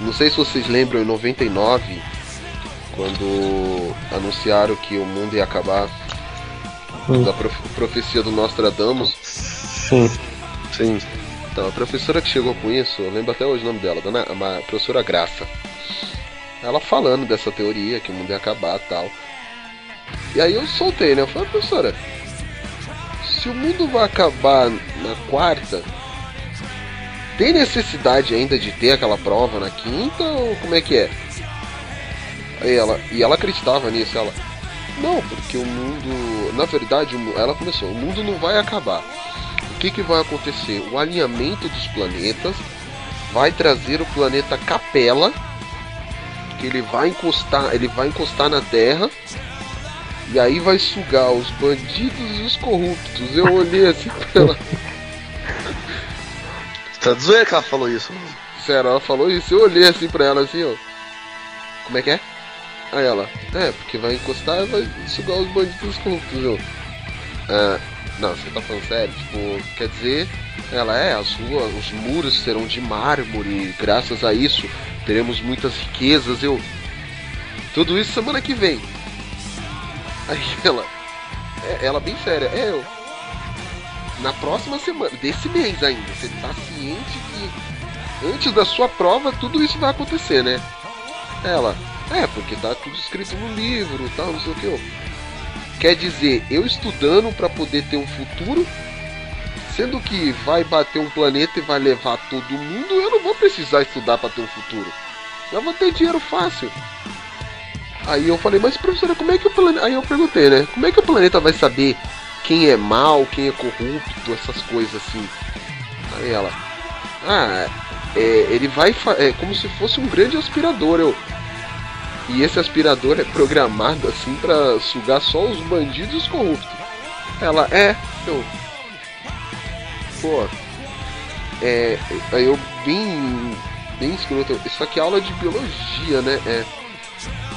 Não sei se vocês lembram, em 99, quando anunciaram que o mundo ia acabar, Hum. da prof- profecia do Nostradamus. Sim. Sim. Então, a professora que chegou com isso, eu lembro até hoje o nome dela, dona, a professora Graça. Ela falando dessa teoria, que o mundo ia acabar e tal. E aí eu soltei, né? Eu falei, professora, se o mundo vai acabar na quarta, tem necessidade ainda de ter aquela prova na quinta ou como é que é? Aí ela, e ela acreditava nisso, ela. Não, porque o mundo. Na verdade, ela começou, o mundo não vai acabar. O que, que vai acontecer? O alinhamento dos planetas vai trazer o planeta Capela, que ele vai encostar, ele vai encostar na Terra e aí vai sugar os bandidos e os corruptos. Eu olhei assim pra ela, Tá de zoeira que ela falou isso. sério, ela falou isso, eu olhei assim pra ela assim, ó. Como é que é? Aí ela, é, porque vai encostar e vai sugar os bandidos os corruptos, eu. Ah, não, você tá falando sério? Tipo, quer dizer, ela é, as ruas, os muros serão de mármore, graças a isso teremos muitas riquezas, eu. Tudo isso semana que vem. Aí ela, é, ela bem séria, é eu. Na próxima semana, desse mês ainda, você tá ciente que antes da sua prova tudo isso vai acontecer, né? Ela, é, porque tá tudo escrito no livro tal, não sei o que. Quer dizer, eu estudando para poder ter um futuro, sendo que vai bater um planeta e vai levar todo mundo, eu não vou precisar estudar para ter um futuro. Eu vou ter dinheiro fácil. Aí eu falei, mas professora, como é que o planeta. Aí eu perguntei, né? Como é que o planeta vai saber quem é mal, quem é corrupto, essas coisas assim? Aí ela, ah, é, ele vai. É como se fosse um grande aspirador. Eu, e esse aspirador é programado assim pra sugar só os bandidos e os corruptos. Ela é, eu. Pô. É. Aí eu bem. Bem escroto. Isso aqui é aula de biologia, né? É.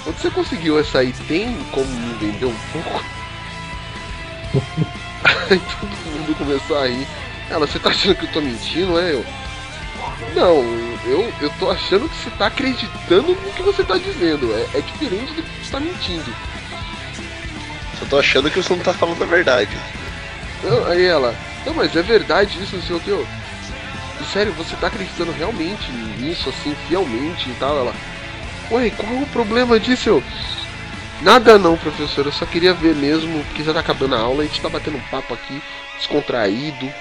Onde você conseguiu essa aí? Tem como me vender um pouco? Aí todo mundo começou a rir. Ela, você tá achando que eu tô mentindo, é eu? Não, eu, eu tô achando que você tá acreditando no que você tá dizendo. É, é diferente do que você tá mentindo. Só tô achando que você não tá falando a verdade. Não, aí ela, não, mas é verdade isso, não sei o que. Eu, sério, você tá acreditando realmente nisso, assim, fielmente e tal? Ela, Ué, qual o problema disso? Eu, Nada não, professor, eu só queria ver mesmo, porque já tá acabando a aula, a gente tá batendo um papo aqui, descontraído.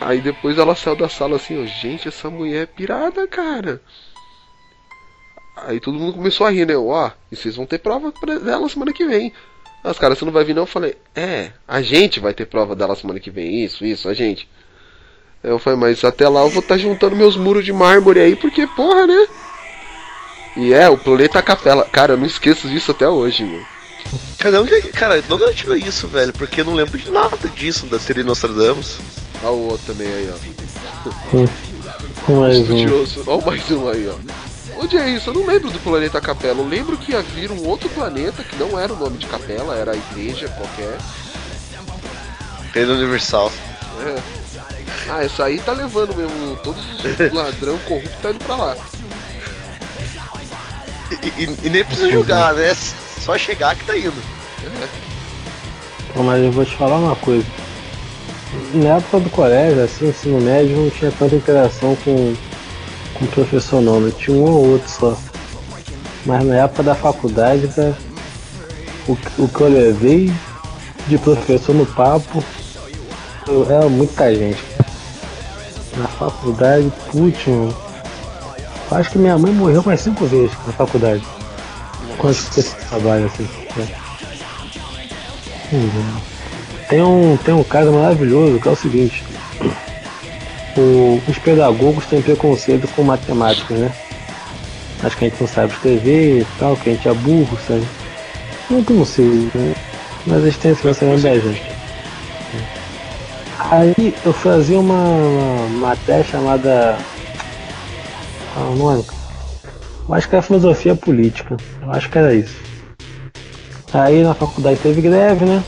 Aí depois ela saiu da sala assim, ó, gente, essa mulher é pirada, cara. Aí todo mundo começou a rir, né? Ó, e vocês vão ter prova dela semana que vem. Aí Os caras, você não vai vir não? Eu falei, é, a gente vai ter prova dela semana que vem, isso, isso, a gente. Aí eu falei, mas até lá eu vou estar juntando meus muros de mármore aí, porque, porra, né? E é, o planeta Capela. Cara, eu não esqueço disso até hoje, meu. Cara, onde é que- cara, de onde eu tive isso, velho? Porque eu não lembro de nada disso da série Nostradamus. Olha o outro também aí, ó. Mais um. Estudioso. Olha mais um aí, ó. Onde é isso? Eu não lembro do planeta Capela. Eu lembro que havia um outro planeta que não era o nome de Capela, era a igreja qualquer. Reino Universal. É. Ah, essa aí tá levando mesmo. Todos os ladrão corrupto tá indo pra lá. E, e- nem precisa julgar, né? Só chegar que tá indo. Mas eu vou te falar uma coisa. Na época do colégio, assim, ensino médio, não tinha tanta interação com, com o professor não, né? Tinha um ou outro só. Mas na época da faculdade, cara, o, o que eu levei de professor no papo eu- era muita gente. Na faculdade, putz, mano. Acho que minha mãe morreu mais cinco vezes na faculdade. Quando eu fiz esse trabalho assim. né? Uhum. Tem um, tem um caso maravilhoso que é o seguinte. O- os pedagogos têm preconceito com matemática, né? Acho que a gente não sabe escrever e tal, que a gente é burro, sabe? Não que não sei, né? Mas eles têm esse gente. Aí eu fazia uma, uma matéria chamada. Ah, o nome? Eu acho que era filosofia política. Eu acho que era isso. Aí na faculdade teve greve, né?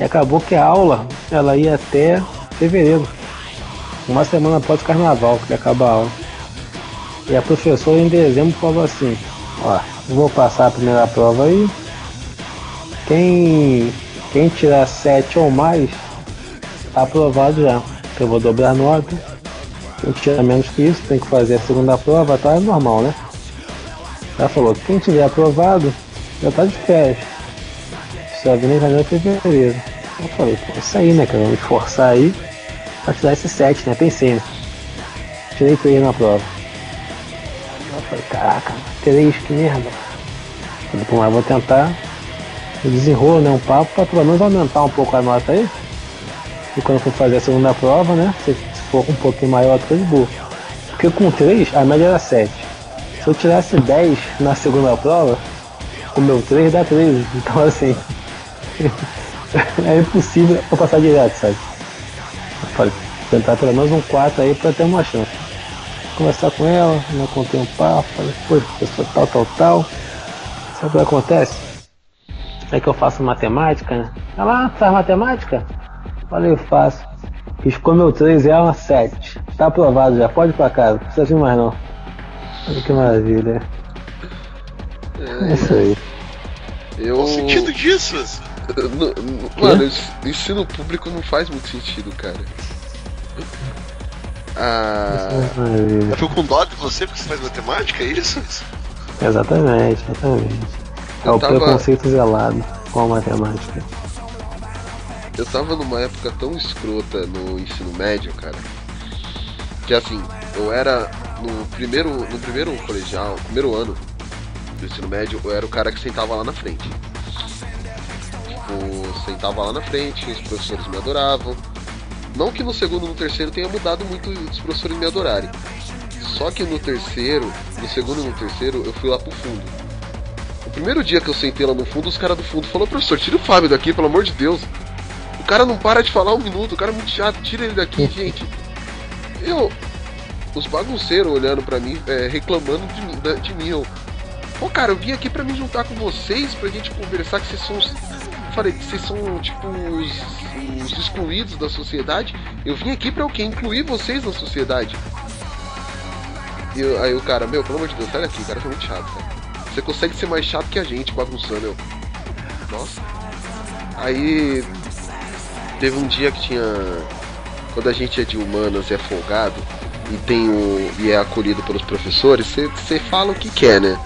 E acabou que a aula ela ia até fevereiro. Uma semana após o carnaval que acaba a aula. E a professora em dezembro falou assim, ó, vou passar a primeira prova aí. Quem, quem tirar sete ou mais, tá aprovado já. Eu vou dobrar nota. Quem tirar menos que isso, tem que fazer a segunda prova, tá? É normal, né? Ela falou, quem tiver aprovado, já tá de férias. Só vir em janeiro e fevereiro. Eu falei, pô, isso aí, né, cara? Vou me aí pra tirar esse 7, né? Pensei, né? Tirei 3 na prova. Eu falei, caraca, 3, que merda. Falei, pô, mas vou tentar desenrolo, né? Um papo pra pelo menos aumentar um pouco a nota aí. E quando eu for fazer a segunda prova, né? For um pouquinho maior, de boa. Porque com 3, a média era 7. Se eu tirasse 10 na segunda prova, o meu 3 dá 13. Então assim. é impossível eu passar direto, sabe? Eu tentar pelo menos um 4 aí pra ter uma chance. Conversar com ela, né, contei um papo, falei, pô, pessoa tal, tal, tal. Sabe o que acontece? É que eu faço matemática, né? Ela, ah, faz matemática? Falei, eu faço. Riscou meu 3 e é uma 7. Tá aprovado já, pode ir pra casa, não precisa vir mais não. Olha que maravilha. É isso aí. Eu. Qual o sentido disso? N- n- Mano, ens- ensino público não faz muito sentido, cara. Ah, Maravilha. Eu fico com dó de você porque você faz matemática, é isso? Exatamente, exatamente. É Eu o tava- preconceito zelado com a matemática. Eu tava numa época tão escrota no ensino médio, cara. Que assim, eu era no primeiro, no primeiro colegial, primeiro ano do ensino médio, eu era o cara que sentava lá na frente. Tipo, sentava lá na frente, os professores me adoravam. Não que no segundo e no terceiro tenha mudado muito os professores me adorarem. Só que no terceiro, no segundo e no terceiro, eu fui lá pro fundo. O primeiro dia que eu sentei lá no fundo, os caras do fundo falaram, professor, tira o Fábio daqui, pelo amor de Deus. O cara não para de falar um minuto, o cara é muito chato, tira ele daqui, gente. Eu. Os bagunceiros olhando pra mim, é, reclamando de mim, da- de mim. Eu, Pô, cara, eu vim aqui pra me juntar com vocês, pra gente conversar, que vocês são os. Falei que vocês são, tipo, os, os excluídos da sociedade. Eu vim aqui pra o quê? Incluir vocês na sociedade. E eu- aí o cara, meu, pelo amor de Deus, sai daqui, cara, foi muito chato, cara. Você consegue ser mais chato que a gente, bagunçando, eu. Nossa. Aí teve um dia que tinha. Quando a gente é de humanas e é folgado, e tem o e é acolhido pelos professores, você fala o que quer, né?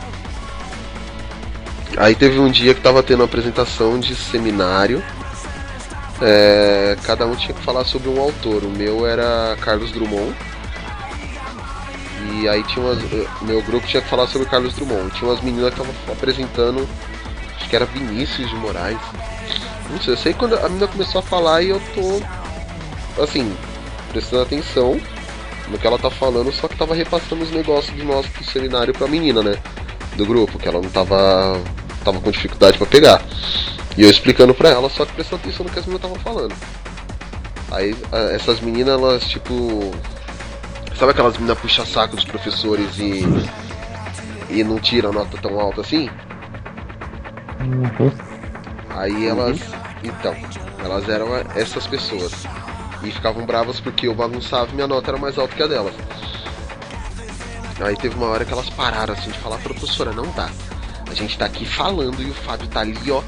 Aí teve um dia que tava tendo uma apresentação de seminário. É, cada um tinha que falar sobre um autor. O meu era Carlos Drummond. E aí tinha umas. O meu grupo tinha que falar sobre Carlos Drummond. Tinha umas meninas que estavam apresentando. Acho que era Vinícius de Moraes. Não sei, eu sei quando a menina começou a falar e eu tô. Assim, prestando atenção no que ela tá falando, só que tava repassando os negócios do nosso seminário pra menina, né? Do grupo, que ela não tava. tava com dificuldade para pegar. E eu explicando pra ela, só que prestando atenção no que as meninas estavam falando. Aí essas meninas, elas tipo. Sabe aquelas meninas puxa-saco dos professores e. e não tiram nota tão alta assim? Uhum. Aí elas. Então, elas eram essas pessoas e ficavam bravas porque eu bagunçava e minha nota era mais alta que a delas. Aí teve uma hora que elas pararam assim de falar, professora, não dá. A gente tá aqui falando e o Fábio tá ali, ó,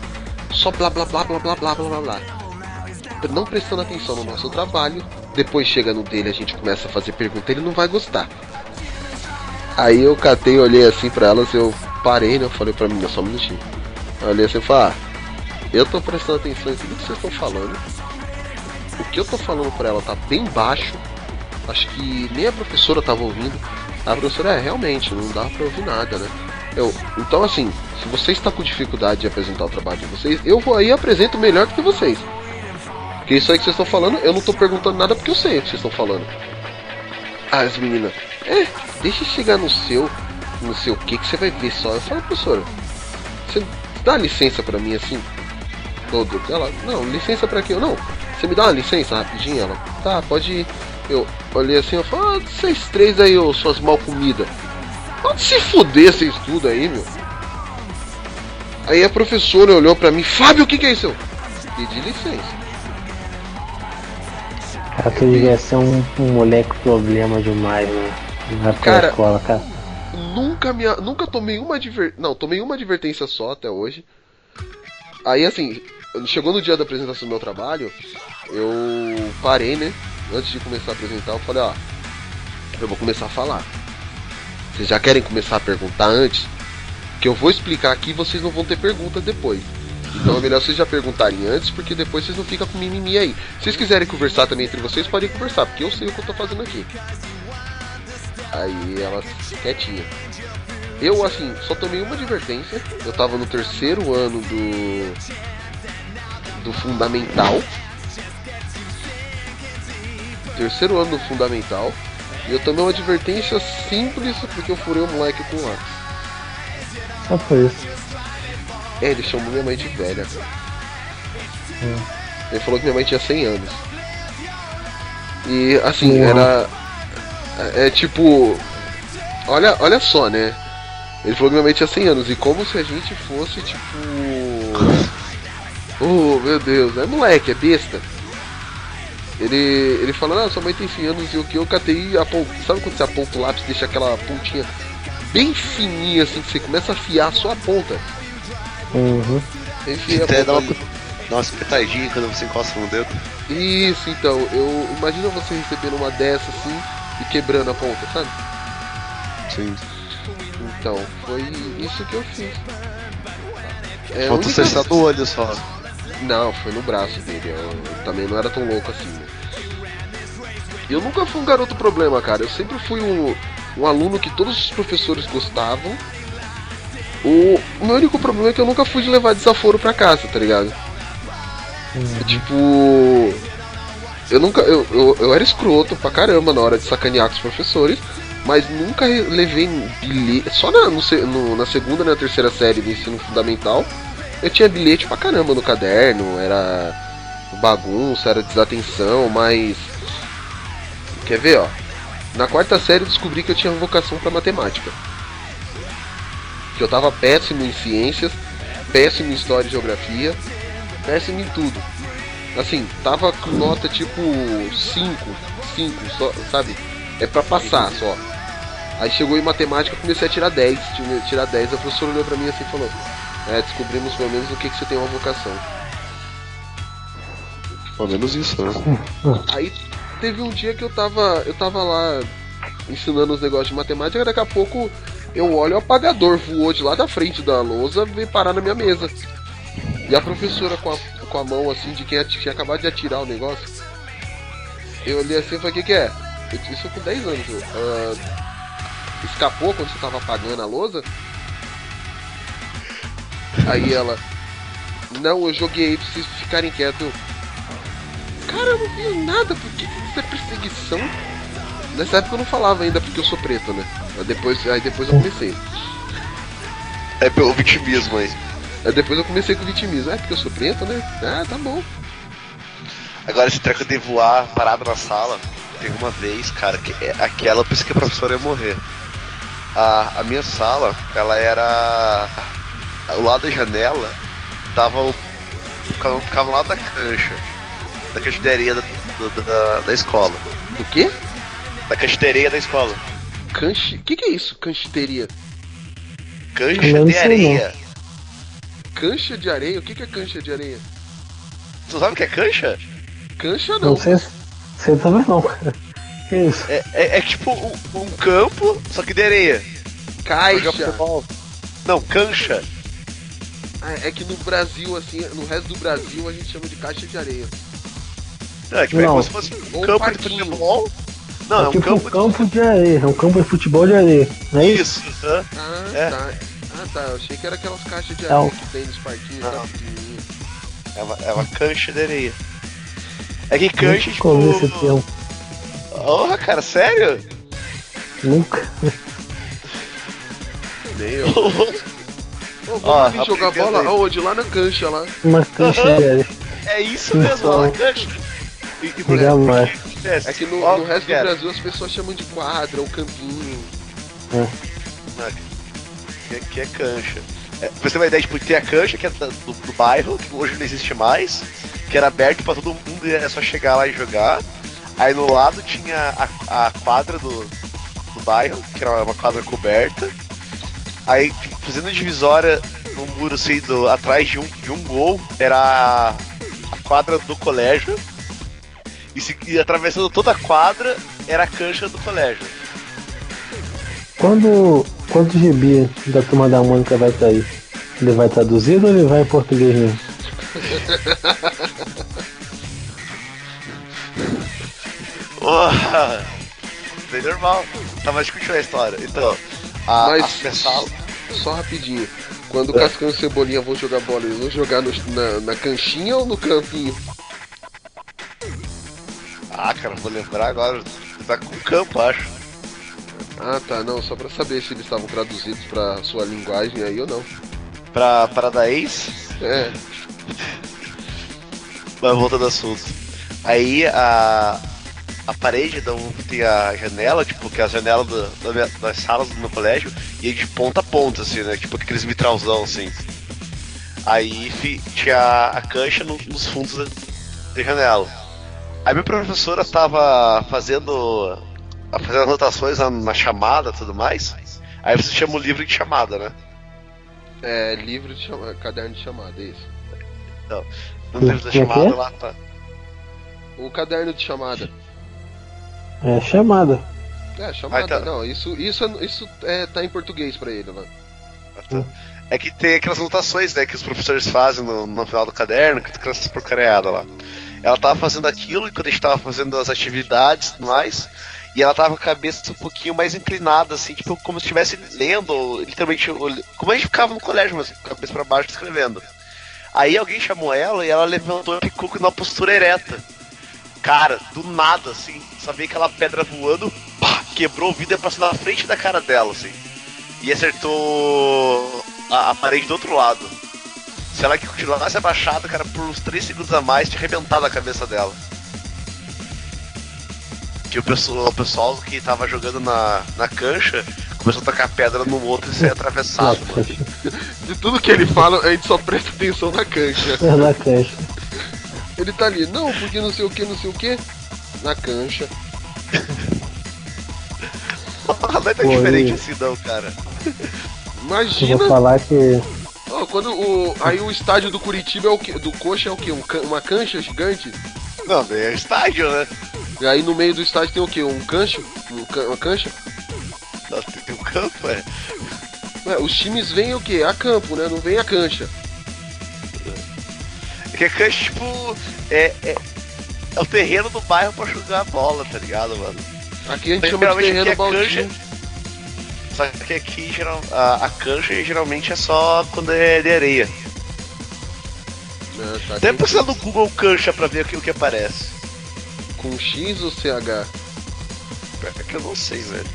só blá blá blá blá blá blá blá blá blá. Não prestando atenção no nosso trabalho. Depois chega no dele, a gente começa a fazer pergunta, ele não vai gostar. Aí eu catei, olhei assim pra elas, eu parei, né? Eu falei pra mim, só um minutinho. Eu olhei assim e falei, ah, eu tô prestando atenção em tudo que vocês estão falando o que eu tô falando pra ela tá bem baixo. Acho que nem a professora tava ouvindo. A professora é realmente, não dá pra ouvir nada, né? Eu, então assim, se você está com dificuldade de apresentar o trabalho de vocês, eu vou aí e apresento melhor do que vocês. Porque isso aí que vocês estão falando, eu não tô perguntando nada porque eu sei o que vocês estão falando. Ah, as meninas, é, deixa chegar no seu, não sei o que, que você vai ver só. Eu falo, professora, você dá licença pra mim assim? Todo. Ela, não, licença pra quê? Eu, não, você me dá uma licença rapidinho? Ela, tá, pode ir. Eu olhei assim, eu falei, ah, vocês três aí, ô, suas mal comidas. Pode se fuder vocês tudo aí, meu. Aí a professora olhou pra mim, Fábio, o que, que é isso? Pedi licença. Cara, tu devia ser um, um moleque problema demais, né? Na Cara, escola, cara. Nunca me, nunca tomei uma adver... não, tomei uma advertência só até hoje. Aí assim, chegou no dia da apresentação do meu trabalho, eu parei, né? Antes de começar a apresentar, eu falei, ó, eu vou começar a falar. Vocês já querem começar a perguntar antes? Que eu vou explicar aqui vocês não vão ter pergunta depois. Então é melhor vocês já perguntarem antes, porque depois vocês não ficam com mimimi aí. Se vocês quiserem conversar também entre vocês, podem conversar, porque eu sei o que eu tô fazendo aqui. Aí ela quietinha. Eu, assim, só tomei uma advertência. Eu tava no terceiro ano do. Do Fundamental terceiro ano do fundamental. E eu tomei uma advertência simples porque eu furei o moleque com o lápis. Só foi isso. É, ele chamou minha mãe de velha. Hum. Ele falou que minha mãe tinha 100 anos. E assim, Uau. era. É, é tipo. Olha, olha só, né? Ele falou que minha mãe tinha 100 anos. E como se a gente fosse tipo. Oh, meu Deus, é moleque, é besta. Ele, ele falou, ah, sua mãe tem 100 anos e o que eu catei a ponta. Sabe quando você aponta o lápis e deixa aquela pontinha bem fininha assim que você começa a afiar só a ponta? Uhum. Enfim, Até ponta dá uma, ali. dá uma espetadinha quando você encosta no dedo. Isso, então, eu imagina você recebendo uma dessa assim e quebrando a ponta, sabe? Sim. Então, foi isso que eu fiz. É, Falta única- acertar do olho só. Não, foi no braço dele. Eu, eu também não era tão louco assim. né? Eu nunca fui um garoto problema, cara. Eu sempre fui um, um aluno que todos os professores gostavam. O, meu único problema é que eu nunca fui de levar desaforo pra casa, tá ligado? É tipo. Eu nunca. Eu, eu, eu era escroto pra caramba na hora de sacanear com os professores, mas nunca levei bilhete. Só na, no no- na segunda e na terceira série do ensino fundamental eu tinha bilhete pra caramba no caderno, era bagunça, era desatenção, mas. Quer ver, ó? Na quarta série descobri que eu tinha vocação pra matemática. Que eu tava péssimo em ciências, péssimo em história e geografia, péssimo em tudo. Assim, tava com nota tipo 5, 5, só, sabe? É pra passar só. Aí chegou em matemática, comecei a tirar 10, tive- tirar 10, a professora olhou pra mim assim e falou: É, descobrimos pelo menos o que, que você tem uma vocação. Pelo menos isso, né? Aí teve um dia que eu tava. Eu tava lá ensinando os negócios de matemática, daqui a pouco eu olho o apagador voou de lá da frente da lousa veio parar na minha mesa. E a professora com a, com a mão assim de quem tinha acabado de atirar o negócio. Eu olhei assim e falei, o que, que é? Eu- Isso com 10 anos. eu, "Ah, escapou quando você tava apagando a lousa? Aí ela. Não, eu joguei aí pra vocês ficarem quietos. Cara, eu não vi nada, por que que isso é perseguição? Nessa época eu não falava ainda porque eu sou preto, né? Aí depois, aí depois eu comecei. É pelo vitimismo aí. Aí depois eu comecei com o vitimismo. É porque eu sou preto, né? Ah, tá bom. Agora esse treco de voar parado na sala, tem uma vez, cara, que é- aquela eu pensei que a professora ia morrer. A, a minha sala, ela era. O lado da janela tava o. Ficava, ficava lá da cancha. Da cancha de areia da, da, da escola. Do quê? Da cancha de areia da escola. Canche. O que, que é isso, canchiteria? Cancha de sei, areia. Cancha de areia? O que, que é cancha de areia? Tu sabe o que é cancha? Cancha Não não. sei se você também não, cara. Que isso? É, é, é tipo um, um campo, só que de areia. Caixa. Não, cancha. Ah, é que no Brasil, assim, no resto do Brasil a gente chama de caixa de areia. Não, é tipo, é Não. como se fosse um Ou campo de parquinho. futebol. Não, é, é um tipo campo um campo de areia, é um campo de futebol de areia, não é de... isso? Isso. hã? Ah, É. tá. Ah, tá. Eu achei que era aquelas caixas de Não. areia que tem nos parquinhos, Não. tá. É uma, é uma cancha de areia. É que cancha, Nunca esse tipo... termo. Porra, cara, sério? Nunca. Nem eu. Ô, vamos Ó, vir jogar bola aí. aonde? Lá na cancha lá. Uma cancha areia. é isso mesmo, ó, Então. cancha. E, e por Legal, exemplo, mas- o que acontece? É que no, no resto do Brasil as pessoas chamam de quadra ou campinho. Que, que é cancha. É, pra você ter uma ideia, tipo, tem a cancha que é da- do, do bairro, que hoje não existe mais, que era aberto pra todo mundo e é só chegar lá e jogar. Aí no lado tinha a, a quadra do, do bairro, que era uma quadra coberta. Aí, tipo, fazendo divisória no muro assim, do, atrás de um, de um gol, era a, a quadra do colégio. E, se, e atravessando toda a quadra era a cancha do colégio. Quando, quando o gibi da turma da Mônica vai sair? Ele vai traduzido ou ele vai em português mesmo? Porra! Bem normal. Tá, mas continua a história. Então, a, Mas- a. Só rapidinho. Quando o Cascão e o Cebolinha vão jogar bola, eles vão jogar no- na, na canchinha ou no campinho? Ah, cara, vou lembrar agora. Tá com campo, acho. Ah tá, não, só pra saber se eles estavam traduzidos pra sua linguagem aí ou não. Pra Paradaís, É, mas voltando ao assunto. Aí a. A parede da onde tem a janela, tipo, que é a janela do- da minha- das salas do meu colégio, e de ponta a ponta, assim, né? Tipo aqueles vitralzão, assim. Aí fi- tinha a cancha no- nos fundos da, da janela. Aí minha professora tava fazendo. fazendo anotações na, na chamada e tudo mais. Aí você chama o livro de chamada, né? é livro de chamada, caderno de chamada, é isso. No livro da que é? chamada lá tá. O caderno de chamada. É chamada. É, chamada, Ah, tá. não, isso, isso, é- isso é, tá em português pra ele lá. É que tem aquelas anotações, né, que os professores fazem no, no final do caderno, que fica essas porcariadas lá. Ela tava fazendo aquilo enquanto a gente tava fazendo as atividades e tudo mais. E ela tava com a cabeça um pouquinho mais inclinada, assim, tipo, como se estivesse lendo, literalmente, como a gente ficava no colégio, mas com a cabeça pra baixo escrevendo. Aí alguém chamou ela e ela levantou e ficou com uma postura ereta. Cara, do nada, assim, só veio aquela pedra voando, pá, quebrou o vidro e passou na frente da cara dela, assim. E acertou a, a parede do outro lado. Se ela continuasse abaixada, cara, por uns 3 segundos a mais, tinha arrebentado a cabeça dela. Que o pessoal, o pessoal que tava jogando na, na cancha começou a tacar pedra no outro e sair atravessado, mano. De tudo que ele fala, a gente só presta atenção na cancha. É na cancha. Ele tá ali, não, porque não sei o que, não sei o que, na cancha. Não é tão Pô, diferente e- assim não, cara. Eu Imagina, vou falar que ó, quando o, aí o estádio do Curitiba é o que, do Coxa é o que? Um, can- uma cancha gigante? Não, é estádio, né? E aí no meio do estádio tem o que? Um cancho? Um can- uma cancha? Ela tem, tem um campo, é. Ué, os times vêm o quê? A campo, né? Não vem a cancha. É que a cancha, tipo, é, é, é o terreno do bairro pra jogar a bola, tá ligado, mano? Aqui a gente chama de geralmente terreno aqui é baldio. cancha. Só que aqui geral, a, a cancha geralmente é só quando é de areia. É, tá Até aqui precisa no Google cancha pra ver aquilo que aparece. com X ou CH? É que eu não sei, velho.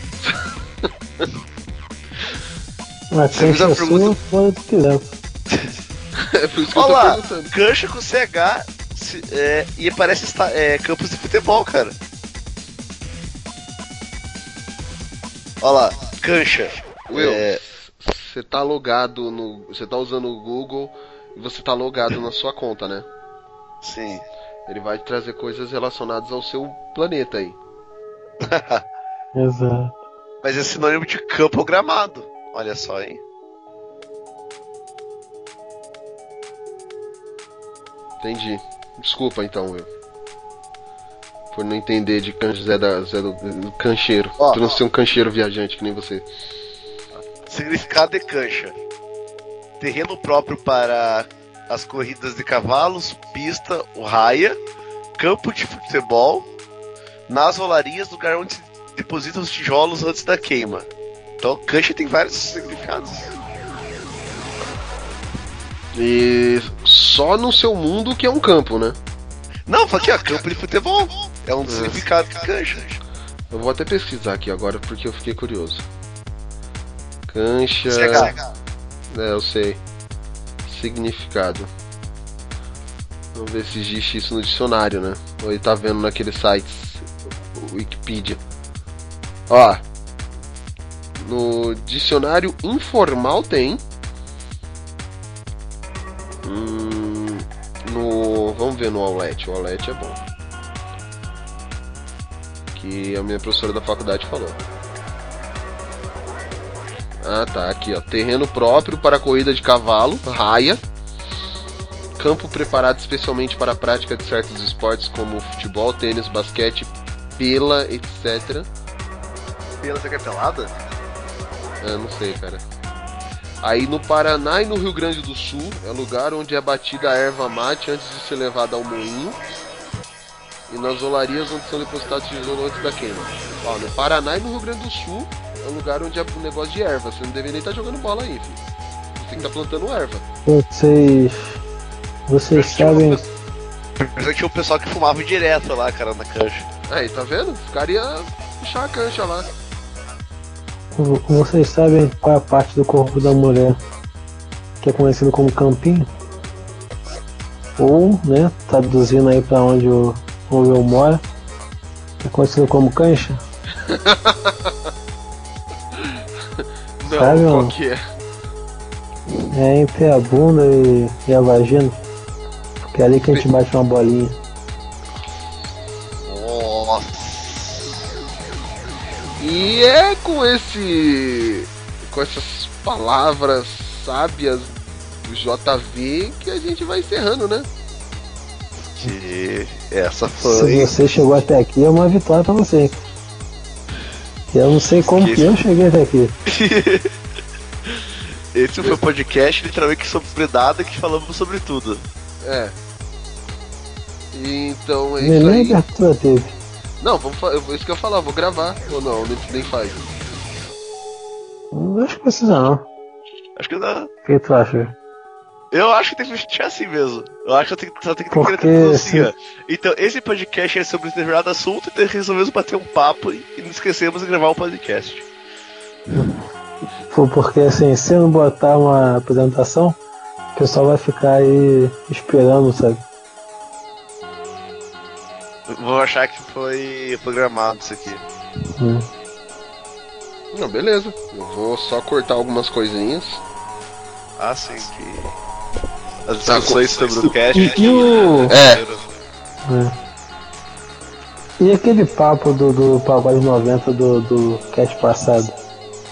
Mas Você fez a pergunta- sua, É por isso que eu Olha tô lá, perguntando. cancha com CH se- é, e aparece esta- é, campos de futebol, cara. Olha lá, cancha. Will, É, você tá logado no. Você tá usando o Google e você tá logado na sua conta, né? sim. Ele vai trazer coisas relacionadas ao seu planeta aí. Exato. Mas é sinônimo de campo gramado. Olha só, hein? Entendi. Desculpa então, Will. Por não entender de can... Zé, da... Zé do... do cancheiro. Ó. Por não ser um cancheiro viajante que nem você. Significado de cancha: terreno próprio para as corridas de cavalos, pista, o raia, campo de futebol, nas rolarias, lugar onde se depositam os tijolos antes da queima. Então, cancha tem vários significados. E só no seu mundo que é um campo, né? Não, fala aqui, ó, campo de futebol. É um significado de cancha. Eu vou até pesquisar aqui agora porque eu fiquei curioso. Cancha. CH. É, eu sei. Significado. Vamos ver se existe isso no dicionário, né? Ou ele tá vendo naqueles sites. Wikipedia. Ó. No dicionário informal tem. Hum, no. Vamos ver no Aulete. O Aulete é bom. Que a minha professora da faculdade falou. Ah, tá. Aqui, ó. Terreno próprio para corrida de cavalo, raia. Campo preparado especialmente para a prática de certos esportes como futebol, tênis, basquete, pela, etc. Pela você quer pelada? Ah, não sei, cara. Aí no Paraná e no Rio Grande do Sul é lugar onde é batida a erva mate antes de ser levada ao moinho. E nas olarias onde são depositados tijolos antes da queima. Ó, no Paraná e no Rio Grande do Sul é um lugar onde é um negócio de erva. Você não deveria estar jogando bola aí, filho. Você tem que estar plantando erva. Vocês. Vocês sabem. Mas tinha o pessoal que fumava direto lá, cara, na cancha. Aí, tá vendo? Os caras iam puxar a cancha lá. Vocês sabem qual é a parte do corpo da mulher que é conhecido como campinho? Ou, né, traduzindo aí pra onde o, o eu mora, é conhecido como cancha? Não, Sabe, qual que é? É entre a bunda e, e a vagina. Porque é ali que a gente bate uma bolinha. E é com esse. com essas palavras sábias do JV que a gente vai encerrando, né? Que essa Se foi. você chegou até aqui, é uma vitória pra você. Eu não sei como Que que eu cheguei até aqui. Esse foi o podcast literalmente sobre nada que falamos sobre tudo. É. Então é Nem, isso nem aí. abertura teve. Não, vamos isso que eu ia falar, vou gravar. Ou não, nem, nem faz. Não acho que precisa não. Acho que não. O que tu acha? Eu acho que tem que fechar assim mesmo. Eu acho que só tem, só tem que ter tudo assim, ó. Então, esse podcast é sobre determinado assunto e resolvemos bater um papo e e não esquecemos de gravar o podcast. Foi porque assim, se eu não botar uma apresentação, o pessoal vai ficar aí esperando, sabe? Vou achar que foi programado isso aqui. Hum. Não, beleza. Eu vou só cortar algumas coisinhas. Ah, sim, que. As discussões sobre o cast. E, e o. É. E aquele papo do, do pagode 90 do, do cast passado?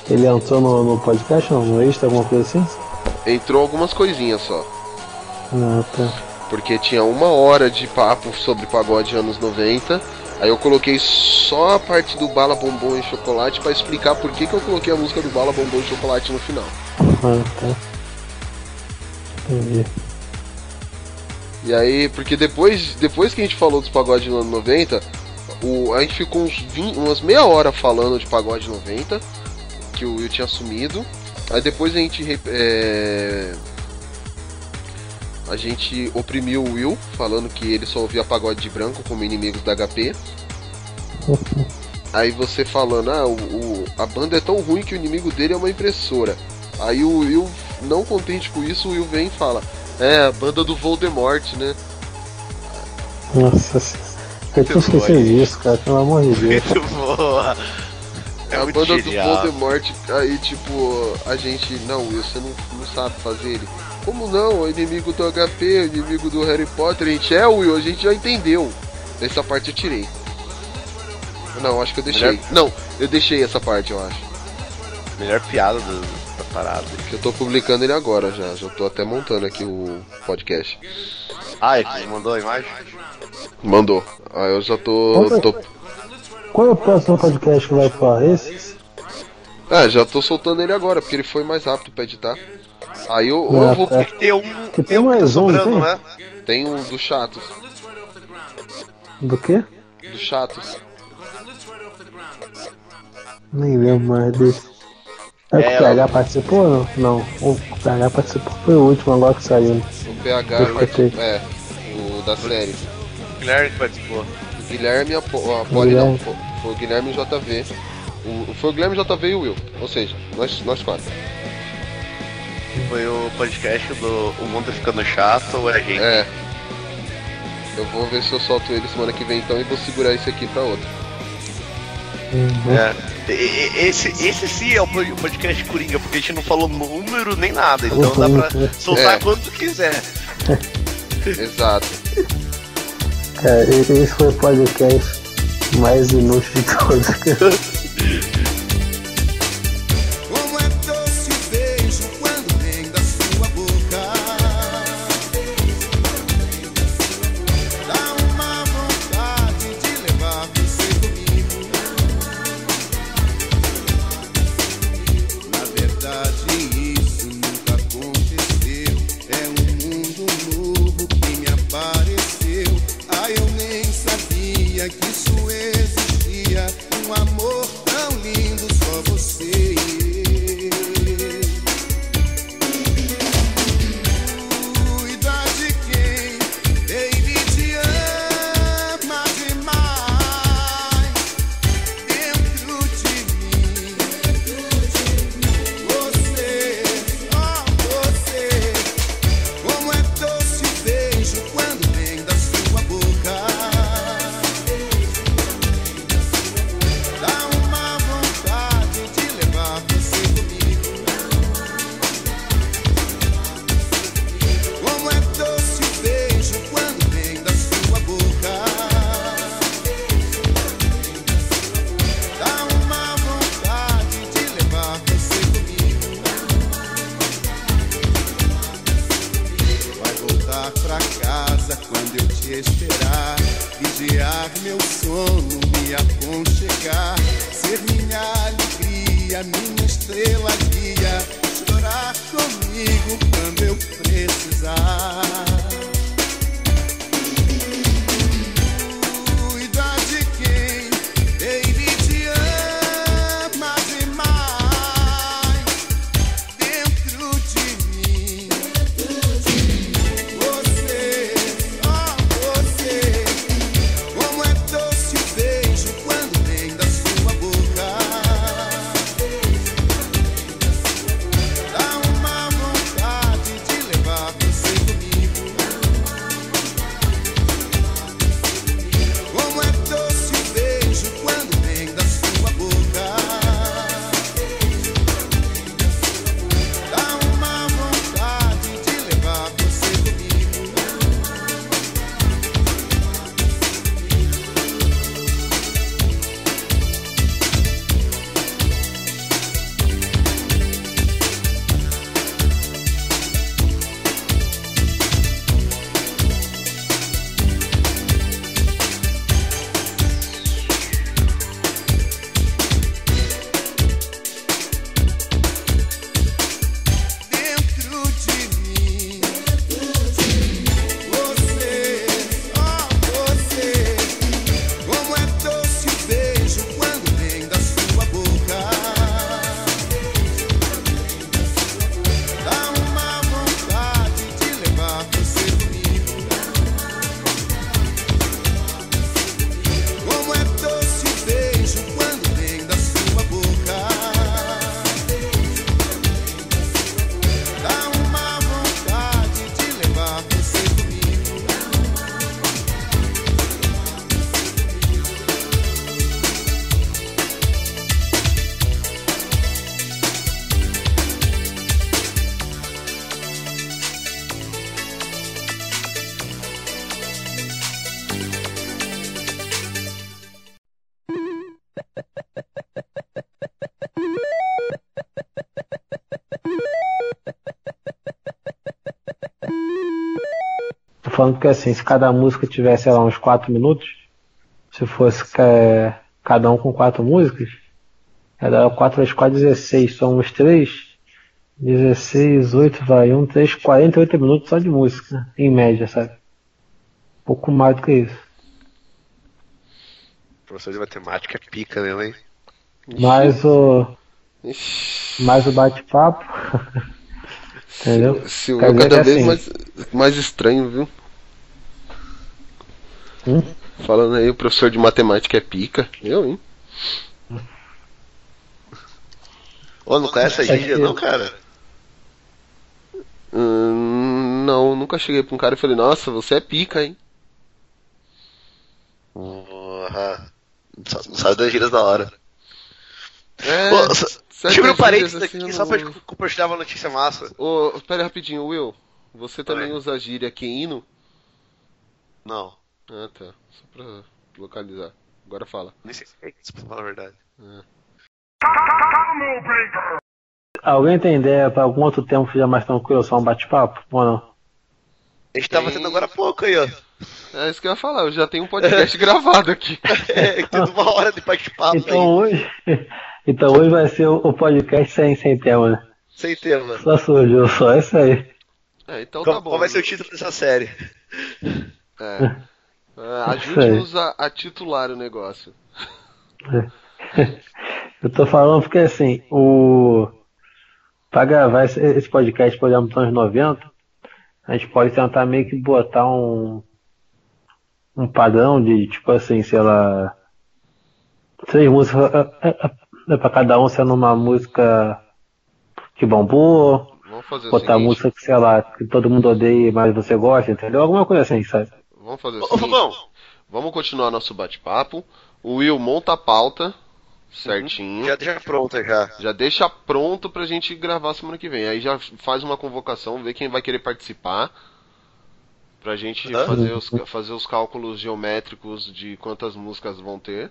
Ele entrou no, no podcast, não? No extra, alguma coisa assim? Entrou algumas coisinhas só. Não, tá. Porque tinha uma hora de papo sobre pagode anos 90 Aí eu coloquei só a parte do Bala Bombom e Chocolate pra explicar por que, que eu coloquei a música do Bala Bombom e Chocolate no final. Ah, tá. Entendi. E aí, porque depois, depois que a gente falou dos pagodes no ano 90, o, a gente ficou uns 20, umas meia hora falando de pagode 90, que o Will tinha sumido. Aí depois a gente é, a gente oprimiu o Will, falando que ele só ouvia pagode de branco como inimigos da HP. Aí você falando, ah, o, o- a banda é tão ruim que o inimigo dele é uma impressora. Aí o Will, não contente com isso, o Will vem e fala, é, a banda do Voldemort, né? Nossa, eu tinha esquecido disso, cara, pelo amor de Deus. Muito boa. É a banda genial. do Voldemort, aí tipo, a gente, não, Will, você não, não sabe fazer ele. Como não? O inimigo do HP, o inimigo do Harry Potter, a gente é Will, a gente já entendeu. Essa parte eu tirei. Não, acho que eu deixei. Melhor- Não, eu deixei essa parte, eu acho. Melhor piada do- da parada. Que eu tô publicando ele agora já. Já tô até montando aqui o podcast. Ah, é que você mandou a imagem? Mandou. Aí eu já tô. Opa. tô Qual é o próximo podcast que vai falar? Esse? é, já tô soltando ele agora, porque ele foi mais rápido pra editar. Aí eu, eu vou. tá. Tem um. Que tem um que tá mais um, sobrando, tem? né? Tem um do Chatos. Do quê? Do Chatos. Nem lembro mais desse. É, que É, o PH participou ou não? Não, o PH participou foi o último agora que saiu. O PH Eu part- escutei. É, o da série. O Guilherme que participou. O Guilherme e a, Po- a Polly não. Guilherme. Foi o Guilherme e o JV. O, foi o Guilherme, o JV e o Will. Ou seja, nós, nós quatro. Foi o podcast do O Mundo Ficando Chato ou é a gente? É. Eu vou ver se eu solto ele semana que vem então e vou segurar esse aqui pra outro. Uhum. É. Esse, esse sim é o po- o podcast Coringa, porque a gente não falou número nem nada, então dá pra soltar É. quanto quiser. Exato. Cara, e- esse foi o podcast mais inútil de todos. falando porque assim, se cada música tivesse, sei lá, uns 4 minutos, se fosse é, cada um com quatro músicas, era 4 vezes 4, 16, são uns 3, 16, 8, vai, 1, 3, 48 minutos só de música, né? em média, sabe? Pouco mais do que isso. Professor de matemática é pica mesmo, hein? Mais o. Ixi, Mais o bate-papo. Entendeu? Quer dizer cada que vez assim- mais, mais estranho, viu? Hum? Falando aí, o professor de matemática é pica. Eu, hein? Ô, não conhece a gíria não, cara? Hum, não, nunca cheguei pra um cara e falei, nossa, você é pica, hein? Porra. Não sabe das gírias da hora. É, Ô, só- certas Deixa eu um parênteses gírias, assim, só pra não- compartilhar uma notícia massa. Ô, espera aí rapidinho, Will. Você também Oi. usa gíria queino? Não, Ah, tá. Só pra localizar. Agora fala. nem sei que é isso, pra falar a verdade. Alguém tem ideia pra algum outro tempo que seja mais tranquilo, só um bate-papo? Ou não? A gente tava tendo agora há pouco aí, ó. É isso que eu ia falar, eu já tenho um podcast gravado aqui. É, tendo uma hora de bate-papo Então aí, hoje, então hoje vai ser o podcast sem, sem tema, né? sem tema. Só surgiu, só isso aí. É, então Qual, tá bom. qual vai ser o título dessa série? É. É, Ajude-nos a, a titular o negócio. Eu tô falando porque assim, o. Pra gravar esse, esse podcast, por exemplo, dos anos 90, a gente pode tentar meio que botar um. Um padrão de, tipo assim, sei lá. Três músicas. É, é, é pra cada um sendo uma música que bombou, Vamos fazer botar música que, sei lá, que todo mundo odeia, mas você gosta, entendeu? Alguma coisa assim, sabe? Vamos fazer o Ô, Vamos continuar nosso bate-papo. O Will monta a pauta certinho. já deixa pronta já. Já deixa pronto pra gente gravar semana que vem. Aí já faz uma convocação, vê quem vai querer participar. Pra gente fazer, os, fazer os cálculos geométricos de quantas músicas vão ter.